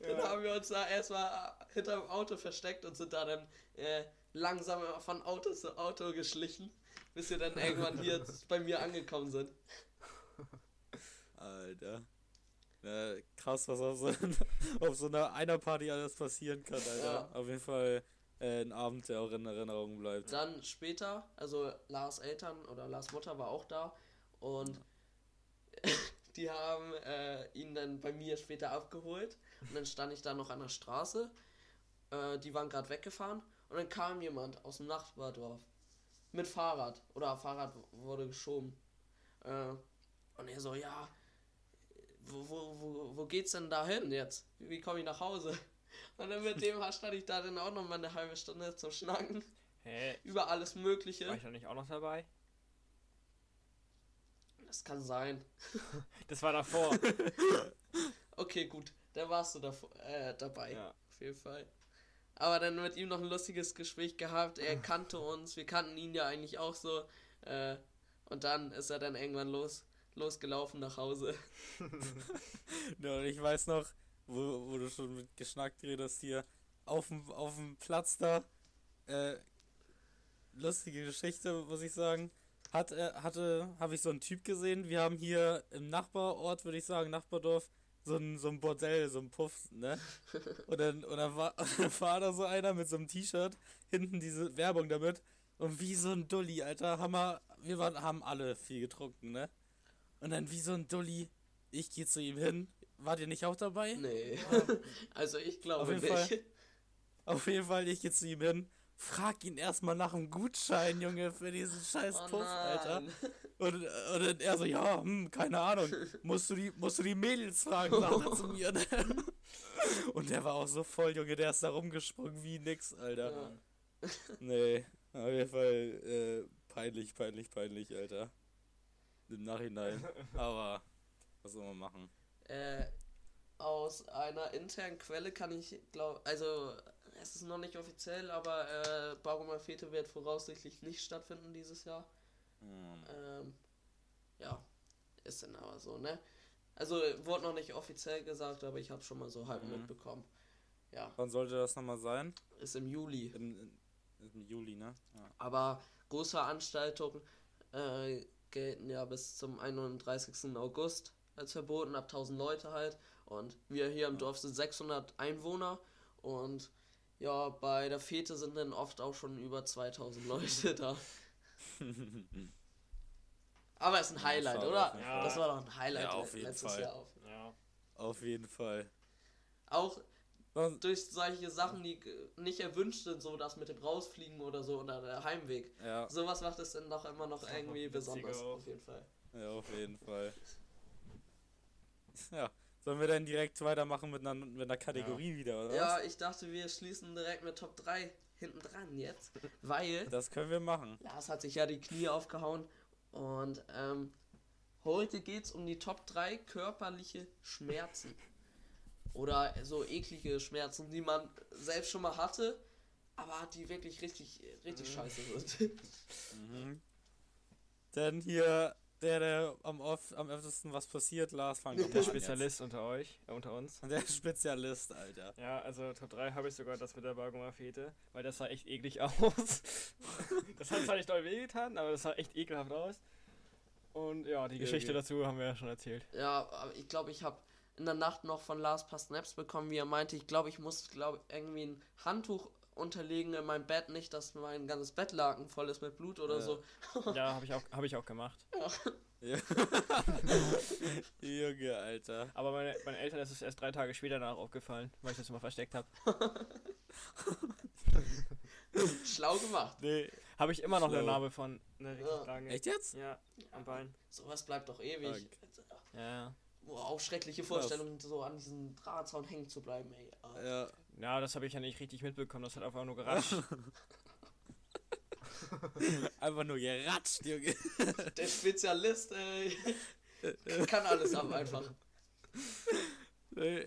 Dann haben wir uns da erstmal hinterm Auto versteckt und sind da dann äh, langsam von Auto zu Auto geschlichen, bis wir dann irgendwann hier bei mir angekommen sind. Alter. Ja, krass, was auf so, auf so einer Einer-Party alles passieren kann, Alter. Ja. Auf jeden Fall äh, ein Abend, der auch in Erinnerung bleibt. Dann später, also Lars Eltern oder Lars Mutter war auch da und die haben äh, ihn dann bei mir später abgeholt und dann stand ich da noch an der Straße. Äh, die waren gerade weggefahren und dann kam jemand aus dem Nachbardorf mit Fahrrad oder Fahrrad wurde geschoben. Äh, und er so, ja, wo, wo, wo, wo geht's denn da hin jetzt? Wie komme ich nach Hause? Und dann mit dem stand ich da dann auch noch mal eine halbe Stunde zum Schnacken Hä? über alles Mögliche. War ich da nicht auch noch dabei? Das kann sein. Das war davor. Okay, gut, dann warst du davor, äh, dabei. ja. Auf jeden Fall. Aber dann mit ihm noch ein lustiges Gespräch gehabt. Er kannte uns, wir kannten ihn ja eigentlich auch so. Äh, und dann ist er dann irgendwann los, losgelaufen nach Hause. Ja, und ich weiß noch, wo, wo du schon mit geschnackt redest hier, auf dem, auf dem Platz da, äh, lustige Geschichte, muss ich sagen. Hat, äh, hatte, habe ich so einen Typ gesehen. Wir haben hier im Nachbarort, würde ich sagen, Nachbardorf, so ein, so ein Bordell, so ein Puff, ne? Und dann, und dann war, war da so einer mit so einem T-Shirt, hinten diese Werbung damit. Und wie so ein Dulli, Alter, haben wir, wir waren, haben alle viel getrunken, ne? Und dann wie so ein Dulli, ich gehe zu ihm hin. Wart ihr nicht auch dabei? Nee. also ich Auf glaube jeden nicht. Fall. Auf jeden Fall, ich gehe zu ihm hin. Frag ihn erstmal nach einem Gutschein, Junge, für diesen scheiß Oh Puff, Alter. nein. Und, und er so, ja, hm, keine Ahnung. Musst du die, musst du die Mädels fragen, sagt er zu mir. ne? Und der war auch so voll, Junge, der ist da rumgesprungen wie nix, Alter. Ja. Nee, auf jeden Fall äh, peinlich, peinlich, peinlich, Alter. Im Nachhinein. Aber was soll man machen? Äh, aus einer internen Quelle kann ich glaube, also es ist noch nicht offiziell, aber äh, Bargoma Fete wird voraussichtlich nicht stattfinden dieses Jahr. Hm. Ähm, ja, ist dann aber so, ne? Also wurde noch nicht offiziell gesagt, aber ich habe schon mal so halb Mhm. mitbekommen. Ja, Wann sollte das nochmal sein? ist im Juli. Im, im, Juli, ne? Ja. Aber große Veranstaltungen äh, gelten ja bis zum 31. August als verboten, ab 1000 Leute halt. Und wir hier im Dorf sind 600 Einwohner und ja, bei der Fete sind dann oft auch schon über 2000 Leute da. Aber es ist ein Ja, Highlight, oder? Fall. Das war doch ein Highlight Ja, auf jeden letztes Fall. Jahr. Auf. Ja. Auf jeden Fall. Auch Was- durch solche Sachen, die nicht erwünscht sind, so das mit dem Rausfliegen oder so oder der Heimweg. Ja, Sowas macht es dann doch immer noch irgendwie besonders, auf jeden Fall. ja, auf jeden Fall. Ja, sollen wir dann direkt weitermachen mit einer, mit einer Kategorie wieder, oder Ja, ich dachte, wir schließen direkt mit Top 3 hinten dran jetzt, weil was? Das können wir machen. Lars hat sich ja die Knie aufgehauen und ähm, heute geht's um die Top 3 körperliche Schmerzen. Oder so eklige Schmerzen, die man selbst schon mal hatte, aber die wirklich richtig, richtig scheiße sind. Mhm. Denn hier, der, der am, oft, am öftesten was passiert, Lars, fang Der Spezialist unter euch, äh, unter uns. Jetzt. Der Spezialist, Alter. Ja, also Top 3 habe ich sogar das mit der Bargoma Fete, weil das sah echt eklig aus. das hat zwar nicht doll wehgetan, aber das sah echt ekelhaft aus. Und ja, die Geschichte dazu haben wir ja schon erzählt. Ja, aber ich glaube, ich habe in der Nacht noch von Lars paar Snaps bekommen, wie er meinte, ich glaube, ich muss glaube irgendwie ein Handtuch unterlegen in meinem Bett, nicht, dass mein ganzes Bettlaken voll ist mit Blut oder Ja. so. Ja, habe ich, auch- hab ich auch gemacht. Ja. Junge, Alter. Aber meine, meinen Eltern ist es erst drei Tage später danach aufgefallen, weil ich das immer versteckt habe. Schlau gemacht. Nee. Habe ich immer noch eine Schlau. Narbe von einer richtig Ja. langen. Echt jetzt? Ja, am Bein. Sowas bleibt doch ewig. Okay. Ja, ja. Boah, auch schreckliche Vorstellungen, so an diesem Drahtzaun hängen zu bleiben, ey. Ja. Ja, das habe ich ja nicht richtig mitbekommen, das hat einfach nur geratscht. Einfach nur geratscht, Junge. Der Spezialist, ey, kann alles ab einfach.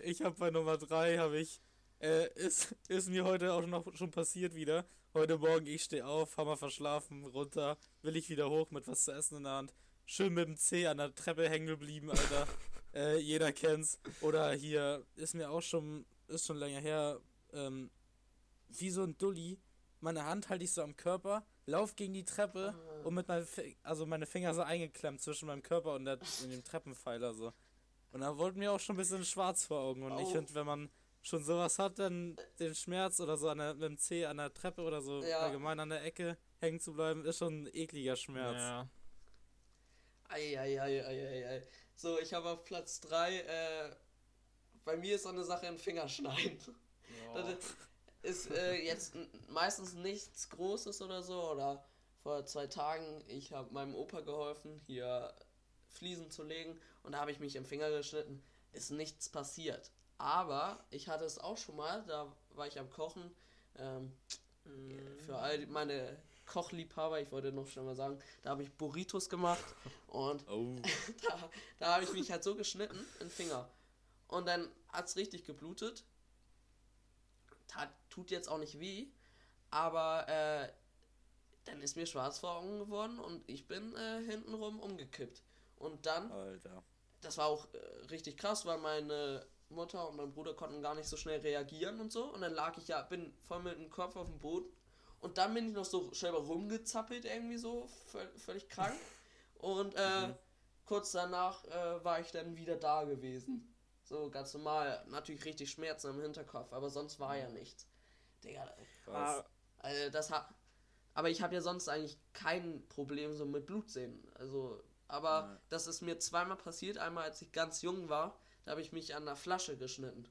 Ich habe bei Nummer 3 habe ich äh, ist, ist mir heute auch noch schon passiert wieder. Heute Morgen ich stehe auf, Hammer verschlafen, runter, will ich wieder hoch mit was zu essen in der Hand. Schön mit dem C an der Treppe hängen geblieben, Alter. äh, jeder kennt's. Oder hier ist mir auch schon ist schon länger her ähm, wie so ein Dulli. Meine Hand halte ich so am Körper, lauf gegen die Treppe und mit meinen Fi- also meine Finger so eingeklemmt zwischen meinem Körper und, der, und dem Treppenpfeiler so. Und da wurde mir auch schon ein bisschen schwarz vor Augen. Und ich Au. finde, wenn man schon sowas hat, dann den Schmerz oder so an der, mit dem Zeh an der Treppe oder so Ja. allgemein an der Ecke hängen zu bleiben, ist schon ein ekliger Schmerz. Ja. Eieieiei. So, ich habe auf Platz 3, äh, bei mir ist so eine Sache ein Fingerschneiden. Das ist äh, jetzt meistens nichts Großes oder so. Oder vor zwei Tagen, ich habe meinem Opa geholfen, hier Fliesen zu legen. Und da habe ich mich im Finger geschnitten. Ist nichts passiert. Aber ich hatte es auch schon mal, da war ich am Kochen. Ähm, für all meine Kochliebhaber, ich wollte noch schon mal sagen, da habe ich Burritos gemacht. Und Oh. da, da habe ich mich halt so geschnitten im Finger. Und dann hat es richtig geblutet. Tat, tut jetzt auch nicht weh. Aber äh, dann ist mir schwarz vor Augen geworden und ich bin äh, hintenrum umgekippt. Und dann, Alter. das war auch äh, richtig krass, weil meine Mutter und mein Bruder konnten gar nicht so schnell reagieren und so. Und dann lag ich ja, bin voll mit dem Kopf auf dem Boden. Und dann bin ich noch so selber rumgezappelt, irgendwie so, völ- völlig krank. Und äh, Mhm. kurz danach äh, war ich dann wieder da gewesen. So ganz normal. Natürlich richtig Schmerzen am Hinterkopf, aber sonst war ja nichts. Digga, Krass. Also das hat. Aber ich habe ja sonst eigentlich kein Problem so mit Blutsehen. Also, aber Ja. das ist mir zweimal passiert. Einmal, als ich ganz jung war, da habe ich mich an der Flasche geschnitten.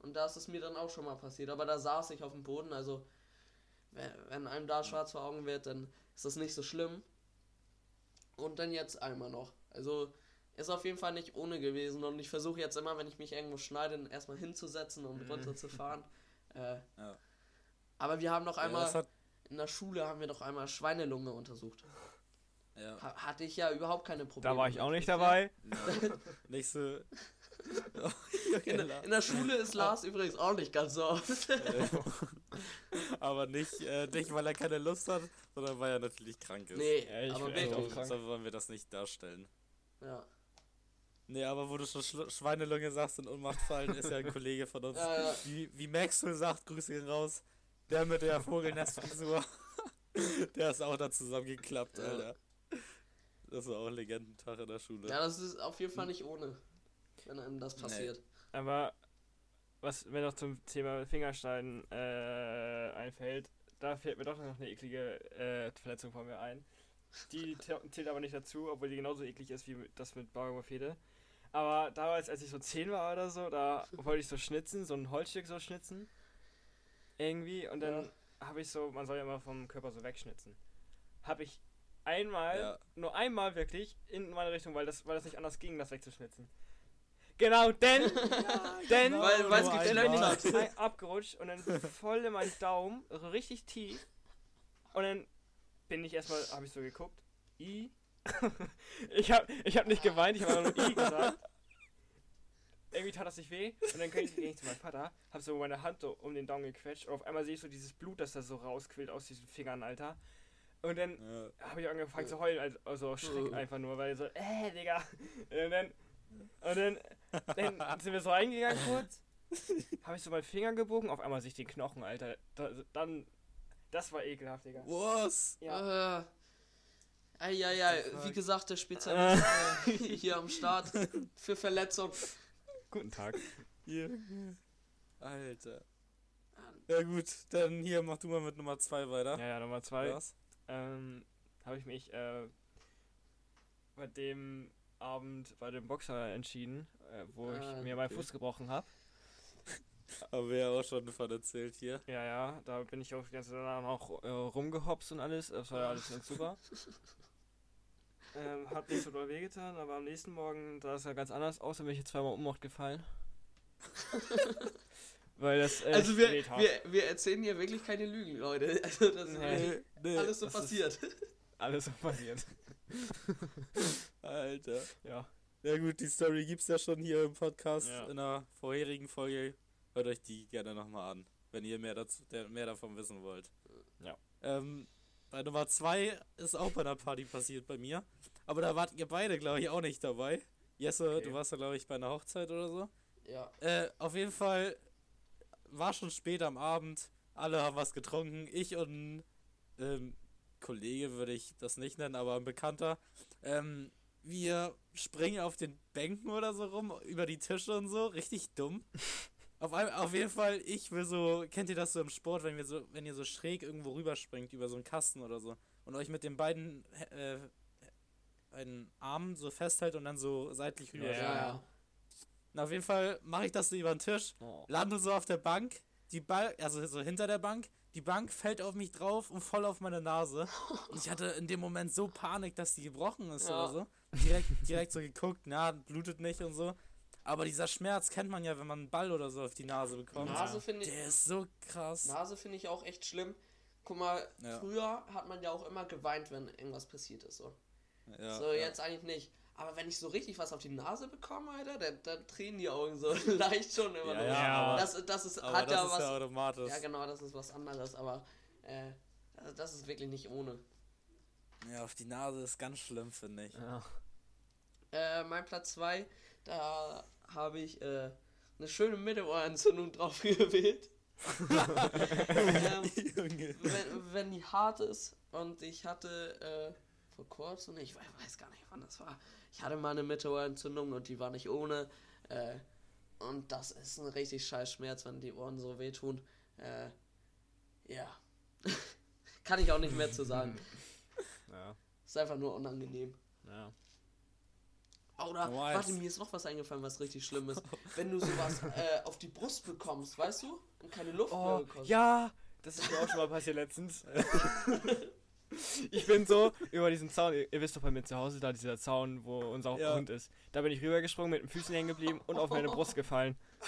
Und da ist es mir dann auch schon mal passiert. Aber da saß ich auf dem Boden. Also, wenn, wenn einem da schwarz vor Augen wird, dann ist das nicht so schlimm. Und dann jetzt einmal noch. Also, ist auf jeden Fall nicht ohne gewesen. Und ich versuche jetzt immer, wenn ich mich irgendwo schneide, dann erstmal hinzusetzen und Mhm. runterzufahren. Äh, Ja. aber wir haben noch Ja, einmal. hat, In der Schule haben wir doch einmal Schweinelunge untersucht. ja. Ha hatte ich ja überhaupt keine Probleme. da war ich auch nicht dabei. Ja. Nicht so. In, der- in der Schule ist Lars übrigens auch nicht ganz so oft. Aber nicht, äh, nicht, weil er keine Lust hat, sondern weil er natürlich krank ist. Nee, Ja, ich aber bin auch krank. So wollen wir das nicht darstellen. Ja. Nee, aber wo du schon Schlu- Schweinelunge sagst und Ohnmacht fallen, ist ja ein Kollege von uns. Ja, ja. Wie, wie Maxwell sagt, Grüße gehen raus, der mit der Vogelnestfrisur, der ist auch da zusammengeklappt, Ja. Alter. Das war auch ein Legendentag in der Schule. ja, das ist auf jeden Fall nicht ohne, wenn einem das passiert. Aber was mir noch zum Thema Fingerstein äh, einfällt, da fällt mir doch noch eine eklige äh, Verletzung von mir ein. Die zählt aber nicht dazu, obwohl die genauso eklig ist wie mit- das mit Bauermorphede. Aber damals, als ich so 10 war oder so, da wollte ich so schnitzen, so ein Holzstück so schnitzen. Irgendwie. Und dann habe ich so, man soll ja immer vom Körper so wegschnitzen. Habe ich einmal, Ja. nur einmal wirklich, in meine Richtung, weil das, weil das nicht anders ging, das wegzuschnitzen. Genau, denn, denn, genau, Weil- nur geklemmt einmal. hat. ein- abgerutscht und dann voll in meinen Daumen, so richtig tief. Und dann bin ich erstmal, habe ich so geguckt, I. ich habe ich hab nicht geweint, ich habe nur I gesagt. Irgendwie tat das nicht weh. Und dann ging ich, ging ich zu meinem Vater, habe so meine Hand so um den Daumen gequetscht und auf einmal sehe ich so dieses Blut, das da so rausquillt aus diesen Fingern, Alter. Und dann Ja. habe ich angefangen zu heulen, also, also Schreck einfach nur, weil so, äh, Digga. Und dann, und dann, dann sind wir so reingegangen kurz, habe ich so meinen Finger gebogen, auf einmal sehe ich den Knochen, Alter. Da, dann, das war ekelhaft, Digga. Was? Ja. Äh, Eieiei, What the wie gesagt, der Spezialist äh, hier am Start für Verletzung. Guten Tag. Junge. Alter. Ja gut, dann hier mach du mal mit Nummer 2 weiter. Ja, ja, Nummer zwei. Was? Ähm, habe ich mich äh, bei dem Abend bei dem Boxer entschieden, äh, wo Ah, ich mir meinen okay. Fuß gebrochen habe. Aber wir ja auch schon von erzählt hier. Ja, ja, da bin ich auch die ganze Zeit noch äh, rumgehopst und alles. Das war ja alles ganz super. Ähm, hat nicht so doll wehgetan, aber am nächsten Morgen sah es ja ganz anders aus, da bin ich jetzt zweimal Unmacht gefallen. Weil das äh, Also wir, wir, wir erzählen hier wirklich keine Lügen, Leute. Also das ist Nee. wirklich nee, alles so ist- passiert. alles so passiert. Alter. Ja. Ja gut, die Story gibt's ja schon hier im Podcast Ja. in der vorherigen Folge. Hört euch die gerne nochmal an, wenn ihr mehr, dazu, der, mehr davon wissen wollt. Ja. Ähm, bei Nummer 2 ist auch bei einer Party passiert bei mir. Aber da wart ihr beide, glaube ich, auch nicht dabei. Jesse, Okay. du warst ja, glaube ich, bei einer Hochzeit oder so. Ja. Äh, auf jeden Fall war schon spät am Abend. Alle haben was getrunken. Ich und ein ähm, Kollege würde ich das nicht nennen, aber ein Bekannter. Ähm, wir springen auf den Bänken oder so rum, über die Tische und so. Richtig dumm. Auf, auf jeden Fall, ich will so, kennt ihr das so im Sport, wenn, wir so, wenn ihr so schräg irgendwo rüberspringt, über so einen Kasten oder so, und euch mit den beiden äh, einen Armen so festhält und dann so seitlich rüber. Ja. Ja, ja. Na, auf jeden Fall mache ich das so über den Tisch, Oh. lande so auf der Bank, die Ball, also so hinter der Bank, die Bank fällt auf mich drauf und voll auf meine Nase. Und ich hatte in dem Moment so Panik, dass die gebrochen ist Ja. oder so. Direkt, direkt so geguckt, na, blutet nicht und so. Aber dieser Schmerz kennt man ja, wenn man einen Ball oder so auf die Nase bekommt. Nase finde ich, Der ist so krass. Nase finde ich auch echt schlimm. Guck mal, Ja. früher hat man ja auch immer geweint, wenn irgendwas passiert ist. So, Ja, so ja. jetzt eigentlich nicht. Aber wenn ich so richtig was auf die Nase bekomme, Alter, dann, dann tränen die Augen so leicht schon immer Ja, ja, aber, Das, das ist, aber hat das ja ist was. ja automatisch. Ja, genau, das ist was anderes, aber äh, das ist wirklich nicht ohne. Ja, auf die Nase ist ganz schlimm, finde ich. Ja. Äh, mein Platz 2, da habe ich äh, eine schöne Mittelohrentzündung drauf gewählt. ähm, wenn, wenn die hart ist und ich hatte äh, vor kurzem, ich weiß, weiß gar nicht wann das war, ich hatte mal eine Mittelohrentzündung und die war nicht ohne. Äh, und das ist ein richtig scheiß Schmerz, wenn die Ohren so wehtun. Äh, ja. Kann ich auch nicht mehr zu sagen. Ja. Ist einfach nur unangenehm. Ja. Oder, Nice. warte, mir ist noch was eingefallen, was richtig schlimm ist. Wenn du sowas äh, auf die Brust bekommst, weißt du? Und keine Luft mehr Oh, bekommst. ja, das ist mir auch schon mal passiert letztens. ich bin so über diesen Zaun, ihr, ihr wisst doch bei mir zu Hause, da dieser Zaun, wo unser Ja. Hund ist. Da bin ich rübergesprungen, mit den Füßen hängen geblieben und auf meine Brust gefallen.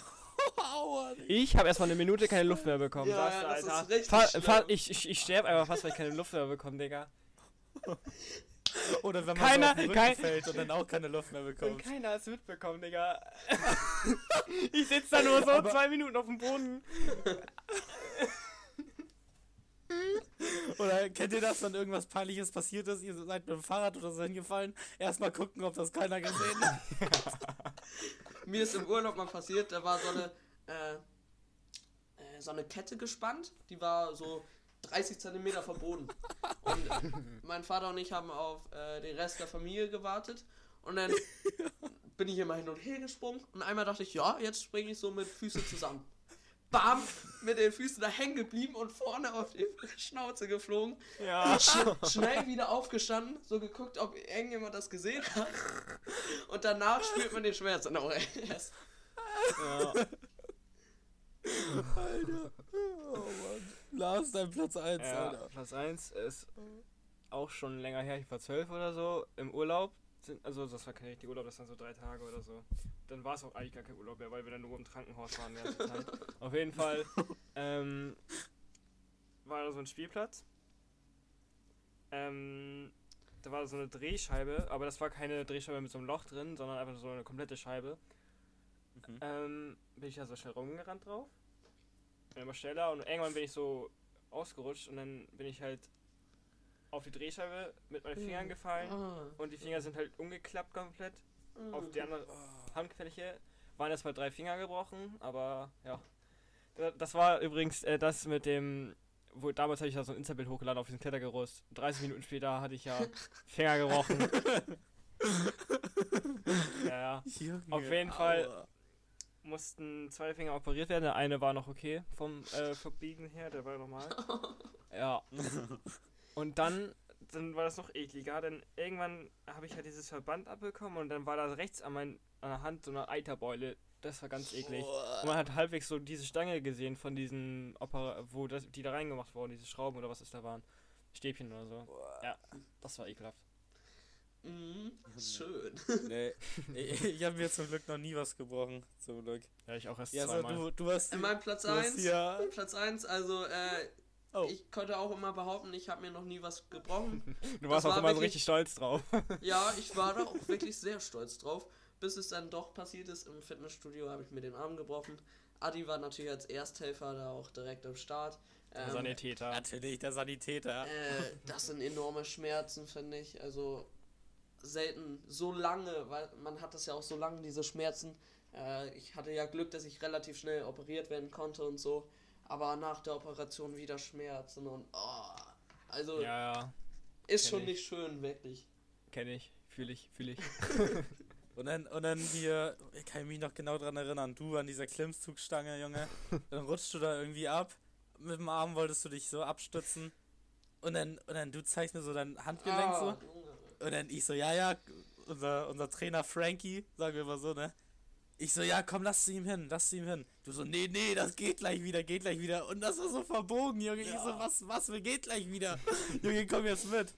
Ich habe erstmal eine Minute keine Luft mehr bekommen. Ja, ja, das ist Alter. richtig schlimm. fa ich ich, ich sterbe einfach fast, weil ich keine Luft mehr bekomme, Digga. Oder wenn man Keiner- so auf den Rücken kein- fällt und dann auch keine Luft mehr Und bekommt. keiner hat's mitbekommen, Digga. ich sitze da nur so Aber- zwei Minuten auf dem Boden. Oder kennt ihr das, wenn irgendwas Peinliches passiert ist, ihr seid mit dem Fahrrad oder so hingefallen, erstmal gucken, ob das keiner gesehen hat. Mir ist im Urlaub mal passiert, da war so eine, äh, äh, so eine Kette gespannt, die war so 30 Zentimeter vom Boden. Und mein Vater und ich haben auf äh, den Rest der Familie gewartet und dann bin ich immer hin und her gesprungen und einmal dachte ich, ja, jetzt springe ich so mit Füßen zusammen. Bam, mit den Füßen da hängen geblieben und vorne auf die Schnauze geflogen. Ja. Sch schnell wieder aufgestanden, so geguckt, ob irgendjemand das gesehen hat. Und danach spürt man den Schmerz in der Ohren. erst. ja. Alter. Oh Mann. Lars, dein Platz 1, Ja, Alter. Platz 1 ist auch schon länger her, ich war zwölf oder so, im Urlaub. Sind, also das war kein richtiger Urlaub, das waren so drei Tage oder so. Dann war es auch eigentlich gar kein Urlaub mehr, weil wir dann nur im Krankenhaus waren. Auf jeden Fall ähm, war da so ein Spielplatz. Ähm, da war so eine Drehscheibe, aber das war keine Drehscheibe mit so einem Loch drin, sondern einfach so eine komplette Scheibe. Mhm. Ähm, bin ich da so schnell rumgerannt drauf. Bin immer schneller und irgendwann bin ich so ausgerutscht und dann bin ich halt auf die Drehscheibe mit meinen Fingern gefallen Ah. und die Finger sind halt umgeklappt komplett auf die andere Oh. Handfläche. Waren erstmal drei Finger gebrochen, aber ja. Da- Das war übrigens äh, das mit dem, wo damals hatte ich ja so ein Insta-Bild hochgeladen auf diesem Klettergerüst. 30 Minuten später hatte ich ja Finger gebrochen. ja, ja. Junge, Auf jeden Fall. Mussten zwei Finger operiert werden. Der eine war noch okay vom äh, Verbiegen her, der war normal. ja. Und dann, dann war das noch ekliger, denn irgendwann habe ich halt dieses Verband abbekommen und dann war da rechts an, mein, an der Hand so eine Eiterbeule. Das war ganz eklig. Und man hat halbwegs so diese Stange gesehen von diesen Opera wo das, die da reingemacht wurden, diese Schrauben oder was es da waren. Stäbchen oder so. Ja, das war ekelhaft. Mhm. Schön. Nee, ich, ich habe mir zum Glück noch nie was gebrochen. Zum Glück. Ja, ich auch erst Ja, so, zweimal. du, du hast. In meinem Platz du hast 1. hier. Platz 1, also äh, Oh. ich konnte auch immer behaupten, ich habe mir noch nie was gebrochen. du warst das auch war immer so wirklich- richtig stolz drauf. Ja, ich war da auch wirklich sehr stolz drauf. Bis es dann doch passiert ist, im Fitnessstudio habe ich mir den Arm gebrochen. Adi war natürlich als Ersthelfer da auch direkt am Start. Ähm, Sanitäter. Natürlich, der Sanitäter. äh, das sind enorme Schmerzen, finde ich. Also selten so lange, weil man hat das ja auch so lange, diese Schmerzen. Äh, ich hatte ja Glück, dass ich relativ schnell operiert werden konnte und so. Aber nach der Operation wieder Schmerzen und oh, also Ja, ja. ist kenn schon ich. nicht schön, wirklich. Kenne ich, fühle ich, fühle ich. Und dann, und dann hier, ich kann mich noch genau dran erinnern, du an dieser Klimmzugstange, Junge. Dann rutschst du da irgendwie ab. Mit dem Arm wolltest du dich so abstützen. Und dann, und dann du zeigst mir so dein Handgelenk Ah, so. Und dann ich so, ja, ja, unser, unser Trainer Frankie, sagen wir mal so, ne? Ich so, ja, komm, lass sie ihm hin, lass sie ihm hin. Du so, nee, nee, das geht gleich wieder, geht gleich wieder. Und das war so verbogen, Junge. Ich so, was, was, wir geht gleich wieder. Junge, komm jetzt mit.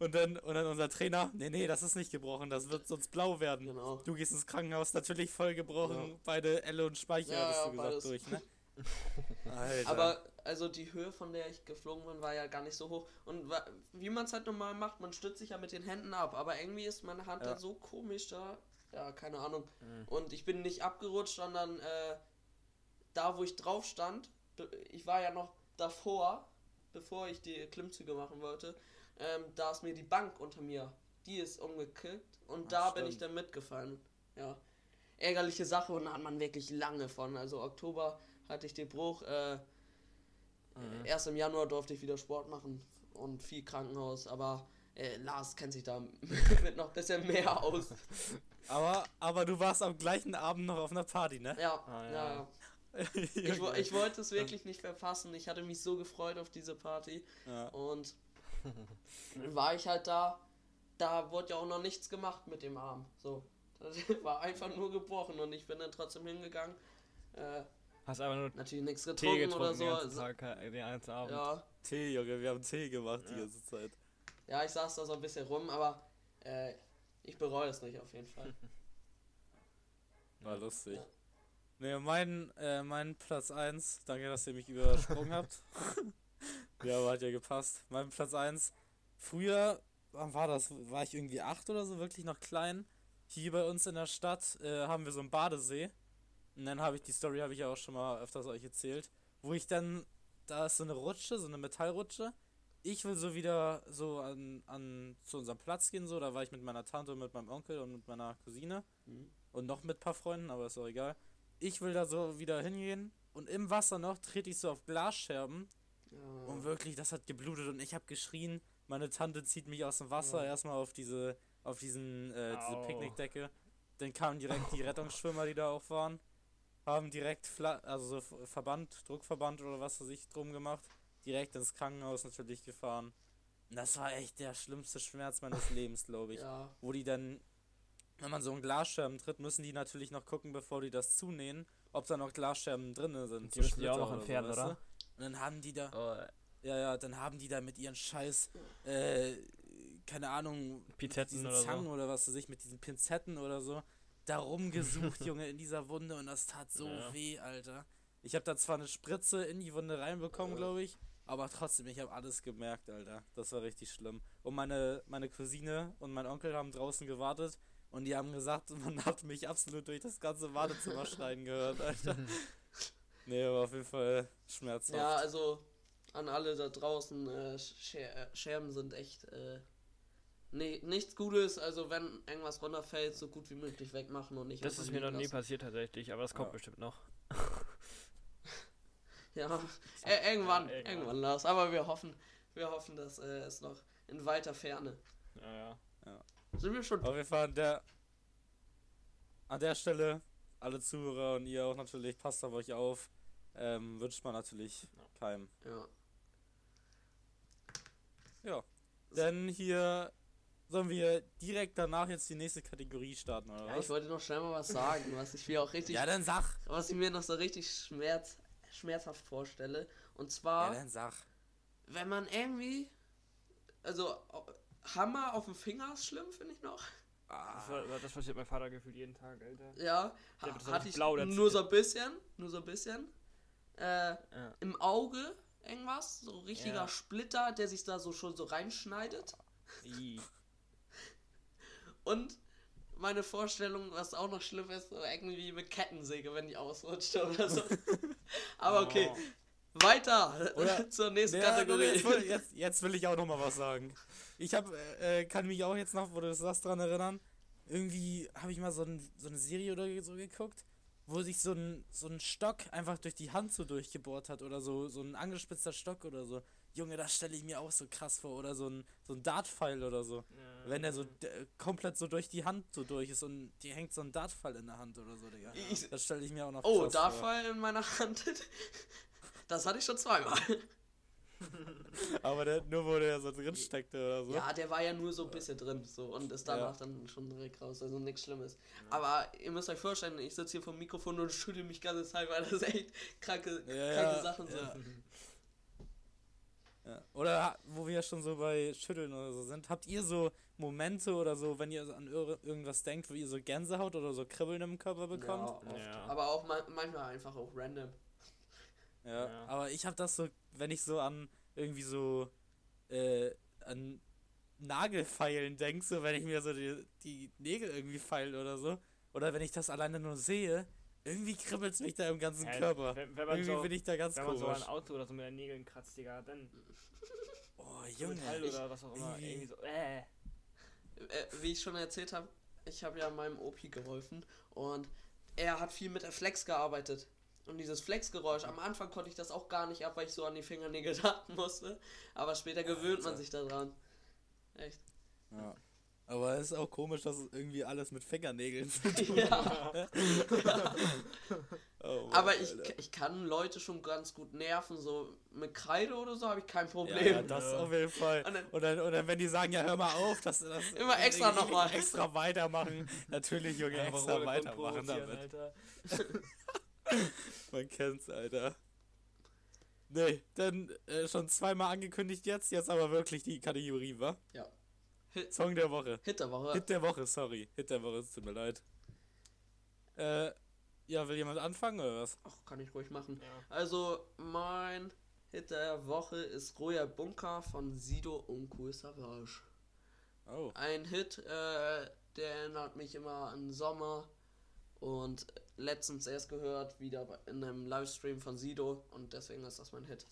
Und dann, und dann unser Trainer, nee, nee, das ist nicht gebrochen, das wird sonst blau werden. Genau. Du gehst ins Krankenhaus, natürlich voll gebrochen, Ja. beide Elle und Speicher, Ja, hattest ja, du gesagt, beides. durch, ne? Alter. Aber also die Höhe, von der ich geflogen bin, war ja gar nicht so hoch. Und wie man es halt normal macht, man stützt sich ja mit den Händen ab. Aber irgendwie ist meine Hand Ja. dann so komisch da. Ja, keine Ahnung. Mhm. Und ich bin nicht abgerutscht, sondern äh, da, wo ich drauf stand, ich war ja noch davor, bevor ich die Klimmzüge machen wollte, ähm, da ist mir die Bank unter mir, die ist umgekippt und Ach, da bin ich stimmt. dann mitgefallen. Ja. Ärgerliche Sache und da hat man wirklich lange von. Also Oktober hatte ich den Bruch, äh, Mhm. erst im Januar durfte ich wieder Sport machen und viel Krankenhaus, aber äh, Lars kennt sich da mit noch ein bisschen mehr aus. aber, aber du warst am gleichen Abend noch auf einer Party, ne? Ja, Ah, ja. ja. Ich, ich wollte es wirklich nicht verpassen. Ich hatte mich so gefreut auf diese Party. ja. Und dann war ich halt da. Da wurde ja auch noch nichts gemacht mit dem Arm. So. Das war einfach nur gebrochen und ich bin dann trotzdem hingegangen. Äh, Hast einfach nur natürlich nichts getrunken, getrunken oder den so. ganzen Tag, äh, den ganzen Abend. Ja, Tee, Junge, wir haben Tee gemacht die Ja. ganze Zeit. ja, ich saß da so ein bisschen rum, aber äh, ich bereue es nicht auf jeden Fall. War lustig. Ja. Ne, mein, äh, mein Platz 1, danke, dass ihr mich übersprungen habt. ja, aber hat ja gepasst. Mein Platz 1, früher, wann war das? War ich irgendwie 8 oder so, wirklich noch klein. Hier bei uns in der Stadt äh, haben wir so einen Badesee. Und dann habe ich die Story, habe ich ja auch schon mal öfters euch erzählt. Wo ich dann, da ist so eine Rutsche, so eine Metallrutsche. ich will so wieder so an, an zu unserem Platz gehen, so, da war ich mit meiner Tante und mit meinem Onkel und mit meiner Cousine Mhm. und noch mit ein paar Freunden, aber ist auch egal. Ich will da so wieder hingehen und im Wasser noch trete ich so auf Glasscherben Ja. und wirklich, das hat geblutet und ich habe geschrien. Meine Tante zieht mich aus dem Wasser Ja. erstmal auf diese, auf diesen, äh, diese. Picknickdecke. Dann kamen direkt die Rettungsschwimmer, die da auch waren, haben direkt, Fla also so F- Verband, Druckverband oder was weiß ich drum gemacht, direkt ins Krankenhaus natürlich gefahren. Und das war echt der schlimmste Schmerz meines Lebens, glaube ich. ja. Wo die dann, wenn man so einen Glasscherben tritt, müssen die natürlich noch gucken, bevor die das zunähen, ob da noch Glasscherben drin sind. Die müssen die auch noch oder entfernen, weißt oder? du? Und dann haben die da, Oh, ja, ja, dann haben die da mit ihren Scheiß, äh, keine Ahnung, mit Pinzetten diesen oder so. Zangen oder was weiß ich, mit diesen Pinzetten oder so, da rumgesucht, Junge, in dieser Wunde und das tat so Ja. weh, Alter. Ich habe da zwar eine Spritze in die Wunde reinbekommen, glaube ich, aber trotzdem, ich habe alles gemerkt, Alter. Das war richtig schlimm. Und meine, meine Cousine und mein Onkel haben draußen gewartet und die haben gesagt, man hat mich absolut durch das ganze Wartezimmer schreien gehört, Alter. Nee, aber auf jeden Fall schmerzhaft. ja, also an alle da draußen, äh, Scher äh, Scherben sind echt äh, nee, nichts Gutes. Also wenn irgendwas runterfällt, so gut wie möglich wegmachen und nicht Das ist mir noch nie passiert tatsächlich, aber das kommt Ja. bestimmt noch. Ja, äh, irgendwann, Ja, irgendwann. irgendwann, Lars. Aber wir hoffen, wir hoffen, dass äh, es noch in weiter Ferne. Ja, ja. Sind wir schon? Auf jeden Fall an der, an der Stelle, alle Zuhörer und ihr auch natürlich, passt auf euch auf. Ähm, wünscht man natürlich keinem. Ja. Ja. Denn hier sollen wir direkt danach jetzt die nächste Kategorie starten, oder ja, was? ich wollte noch schnell mal was sagen, was ich mir auch richtig, ja, dann sag. was ich mir noch so richtig schmerz, schmerzhaft vorstelle. Und Ja, zwar, dann sag. wenn man irgendwie, also Hammer auf dem Finger ist schlimm, finde ich noch. Das, Ah, war, das passiert mein Vater gefühlt jeden Tag, Alter. Ja, ha hatte ich blau, nur so ein bisschen, nur so ein bisschen. Äh, Ja. im Auge irgendwas, so richtiger Ja. Splitter, der sich da so schon so reinschneidet. Und meine Vorstellung, was auch noch schlimm ist, so irgendwie mit Kettensäge, wenn die ausrutscht oder so. Aber okay, Oh. weiter Oder- zur nächsten Ja, Kategorie. Jetzt, will- jetzt, jetzt will ich auch noch mal was sagen. Ich hab, äh, kann mich auch jetzt noch, wo du das sagst, dran erinnern. Irgendwie habe ich mal so, ein, so eine Serie oder so geguckt, wo sich so ein, so ein Stock einfach durch die Hand so durchgebohrt hat oder so, so ein angespitzter Stock oder so. Junge, das stelle ich mir auch so krass vor. Oder so ein, so ein Dartpfeil oder so. Ja. Wenn der so d- komplett so durch die Hand so durch ist und die hängt so ein Dartpfeil in der Hand oder so, Digga. Ich- Das stelle ich mir auch noch Oh, krass vor. Dartpfeil in meiner Hand. Das hatte ich schon zweimal. Aber der, nur wo der so drin steckte oder so. Ja, der war ja nur so ein bisschen drin so und ist danach dann schon direkt raus, also nichts Schlimmes. Aber ihr müsst euch vorstellen, ich sitze hier vom Mikrofon und schüttel mich ganze Zeit, weil das echt kranke, Ja, kranke ja, Sachen sind. ja. Oder wo wir schon so bei Schütteln oder so sind, habt ihr so Momente oder so, wenn ihr so an ir irgendwas denkt, wo ihr so Gänsehaut oder so Kribbeln im Körper bekommt? Ja, oft. Ja. Aber auch ma manchmal einfach auch random. Ja. Ja. Aber ich hab das so, wenn ich so an irgendwie so äh, an Nagelfeilen denke, so wenn ich mir so die, die Nägel irgendwie feilen oder so, oder wenn ich das alleine nur sehe, irgendwie kribbelt's mich da im ganzen Ja, Körper. Wenn, wenn man Irgendwie so, bin ich da ganz wenn man so komisch. ein Auto oder so mit den Nägeln kratzt, Digga, dann oh, Junge. Metall Ich, oder was auch immer. irgendwie- Irgendwie so, äh. Äh, wie ich schon erzählt habe, ich habe ja meinem Opi geholfen und er hat viel mit der Flex gearbeitet. Und dieses Flex-Geräusch, am Anfang konnte ich das auch gar nicht ab, weil ich so an die Fingernägel dachten musste. Aber später gewöhnt man Alter. sich daran. Echt. ja. Aber es ist auch komisch, dass es irgendwie alles mit Fingernägeln zu tun Ja. Oh, Mann, Aber ich, Alter. ich kann Leute schon ganz gut nerven, so mit Kreide oder so habe ich kein Ja, Problem. ja, das Ja. auf jeden Fall. Und dann- Und dann, und dann, wenn die sagen, ja, hör mal auf, dass das Immer extra irgendwie noch mal. extra weitermachen. Natürlich, Junge, Einfach extra weitermachen damit. Alter. Man kennt's, Alter. Nee, dann äh, schon zweimal angekündigt jetzt, jetzt aber wirklich die Kategorie, wa? Ja. Hit, Song der Woche. Hit der Woche. Hit der Woche, sorry. Hit der Woche, es tut mir leid. Äh, ja, will jemand anfangen oder was? Ach, kann ich ruhig machen. Ja. Also, mein Hit der Woche ist Roya Bunker von Sido und Cool Savage. Oh. Ein Hit, äh, der erinnert mich immer an Sommer und letztens erst gehört, wieder bei- in einem Livestream von Sido und deswegen ist das mein Hit.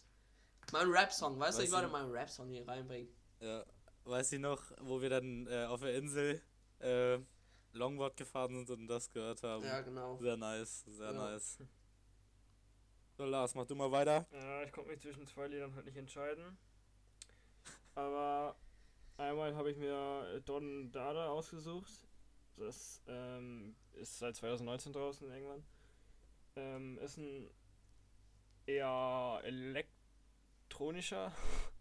Mein Rap-Song, weißt du, Weiß ich wollte meinen Rap-Song hier reinbringen. Ja, weiß ich noch, wo wir dann äh, auf der Insel äh, Longboard gefahren sind und das gehört haben. Ja, genau. Sehr nice, sehr Ja. nice. So, Lars, mach du mal weiter. Ja, ich konnte mich zwischen zwei Liedern halt nicht entscheiden. Aber einmal habe ich mir Don Dada ausgesucht. Das ähm, ist seit 2019 draußen irgendwann. Ähm, ist ein eher elektronischer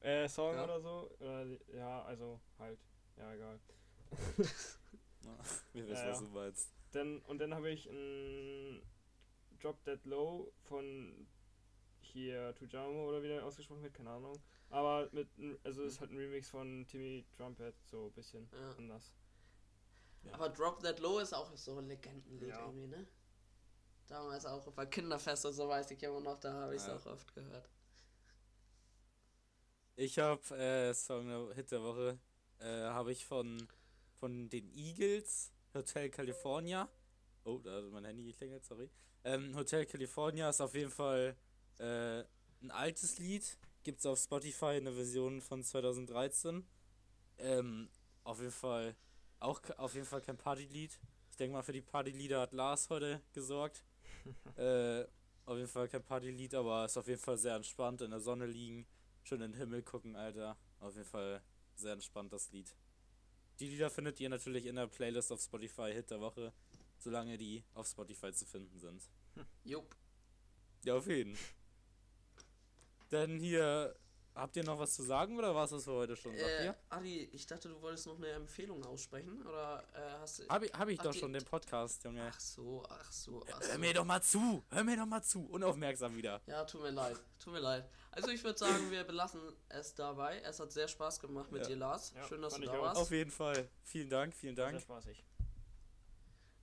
äh, Song Ja. oder so. Äh, ja, also halt, ja, egal. Wir wissen, Ja, was ja. du meinst. Dann, und dann habe ich ein Drop Dead Low von hier Tujamo oder wie der ausgesprochen wird, keine Ahnung. Aber mit, also ist halt ein Remix von Timmy Trumpet, so ein bisschen Ja. anders. Ja. Aber Drop That Low ist auch so ein Legendenlied Ja. irgendwie, ne? Damals auch bei Kinderfest und so weiß ich immer noch, da habe ich es Ja. auch oft gehört. Ich habe äh, Song der Hit der Woche äh, habe ich von von den Eagles Hotel California. Oh, da hat mein Handy geklingelt, sorry. Ähm, Hotel California ist auf jeden Fall äh, ein altes Lied. Gibt's auf Spotify eine Version von 2013. Ähm, auf jeden Fall auch auf jeden Fall kein Partylied. Ich denke mal für die Partylieder hat Lars heute gesorgt. äh, auf jeden Fall kein Partylied, aber ist auf jeden Fall sehr entspannt in der Sonne liegen, schön in den Himmel gucken, Alter. Auf jeden Fall sehr entspannt das Lied. Die Lieder findet ihr natürlich in der Playlist auf Spotify Hit der Woche, solange die auf Spotify zu finden sind. Jupp. Ja, auf jeden. Denn hier, habt ihr noch was zu sagen oder war es das für heute schon? Sagt Äh, ihr? Adi, ich dachte, du wolltest noch eine Empfehlung aussprechen, oder äh, hast du... Hab ich, hab ich Ach, doch die- schon den Podcast, Junge. Ach so, ach so, ach Hör so. mir doch mal zu, hör mir doch mal zu. Unaufmerksam wieder. Ja, tut mir leid, tut mir leid. Also ich würde sagen, wir belassen es dabei. Es hat sehr Spaß gemacht mit Ja. dir, Lars. Ja, Schön, dass du da auch. warst. Auf jeden Fall. Vielen Dank, vielen Sehr Dank. spaßig.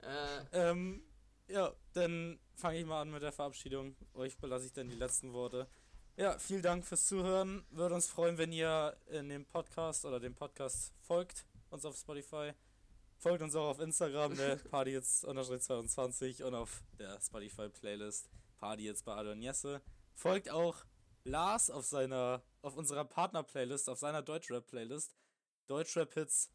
Äh, Ähm, ja, dann fange ich mal an mit der Verabschiedung. Euch belasse ich dann die letzten Worte. Ja, vielen Dank fürs Zuhören. Würde uns freuen, wenn ihr in dem Podcast oder dem Podcast folgt, uns auf Spotify. Folgt uns auch auf Instagram, ne? Party jetzt 22 und auf der Spotify-Playlist Party jetzt bei Adon Jesse. Folgt auch Lars auf seiner, auf unserer Partner-Playlist, auf seiner Deutschrap-Playlist. Deutschrap-Hits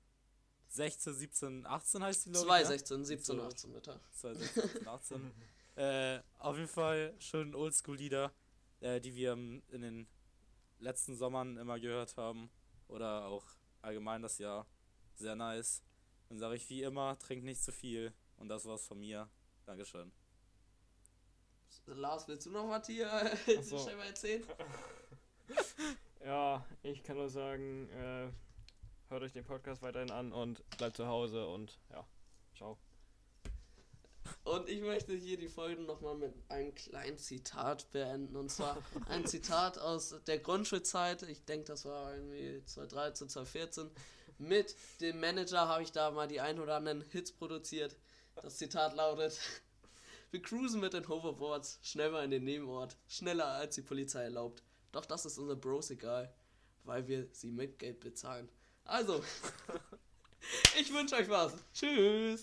16, 17, 18 heißt die, glaub ich, 2, ne? 16, 17, So. 18, bitte. 2018. äh, auf jeden Fall schön Oldschool-Lieder, äh, die wir im- in den letzten Sommern immer gehört haben. Oder auch allgemein das Jahr. Sehr nice. Dann sage ich wie immer, trink nicht zu viel. Und das war's von mir. Dankeschön. Lars, willst du noch was hier so. schnell mal erzählen? Ja, ich kann nur sagen, äh, hört euch den Podcast weiterhin an und bleibt zu Hause und ja, ciao. Und ich möchte hier die Folge nochmal mit einem kleinen Zitat beenden. Und zwar ein Zitat aus der Grundschulzeit. Ich denke, das war irgendwie 2013, 2014. Mit dem Manager habe ich da mal die ein oder anderen Hits produziert. Das Zitat lautet: Wir cruisen mit den Hoverboards schneller in den Nebenort, schneller als die Polizei erlaubt. Doch das ist unser Bros egal, weil wir sie mit Geld bezahlen. Also, ich wünsche euch was. Tschüss.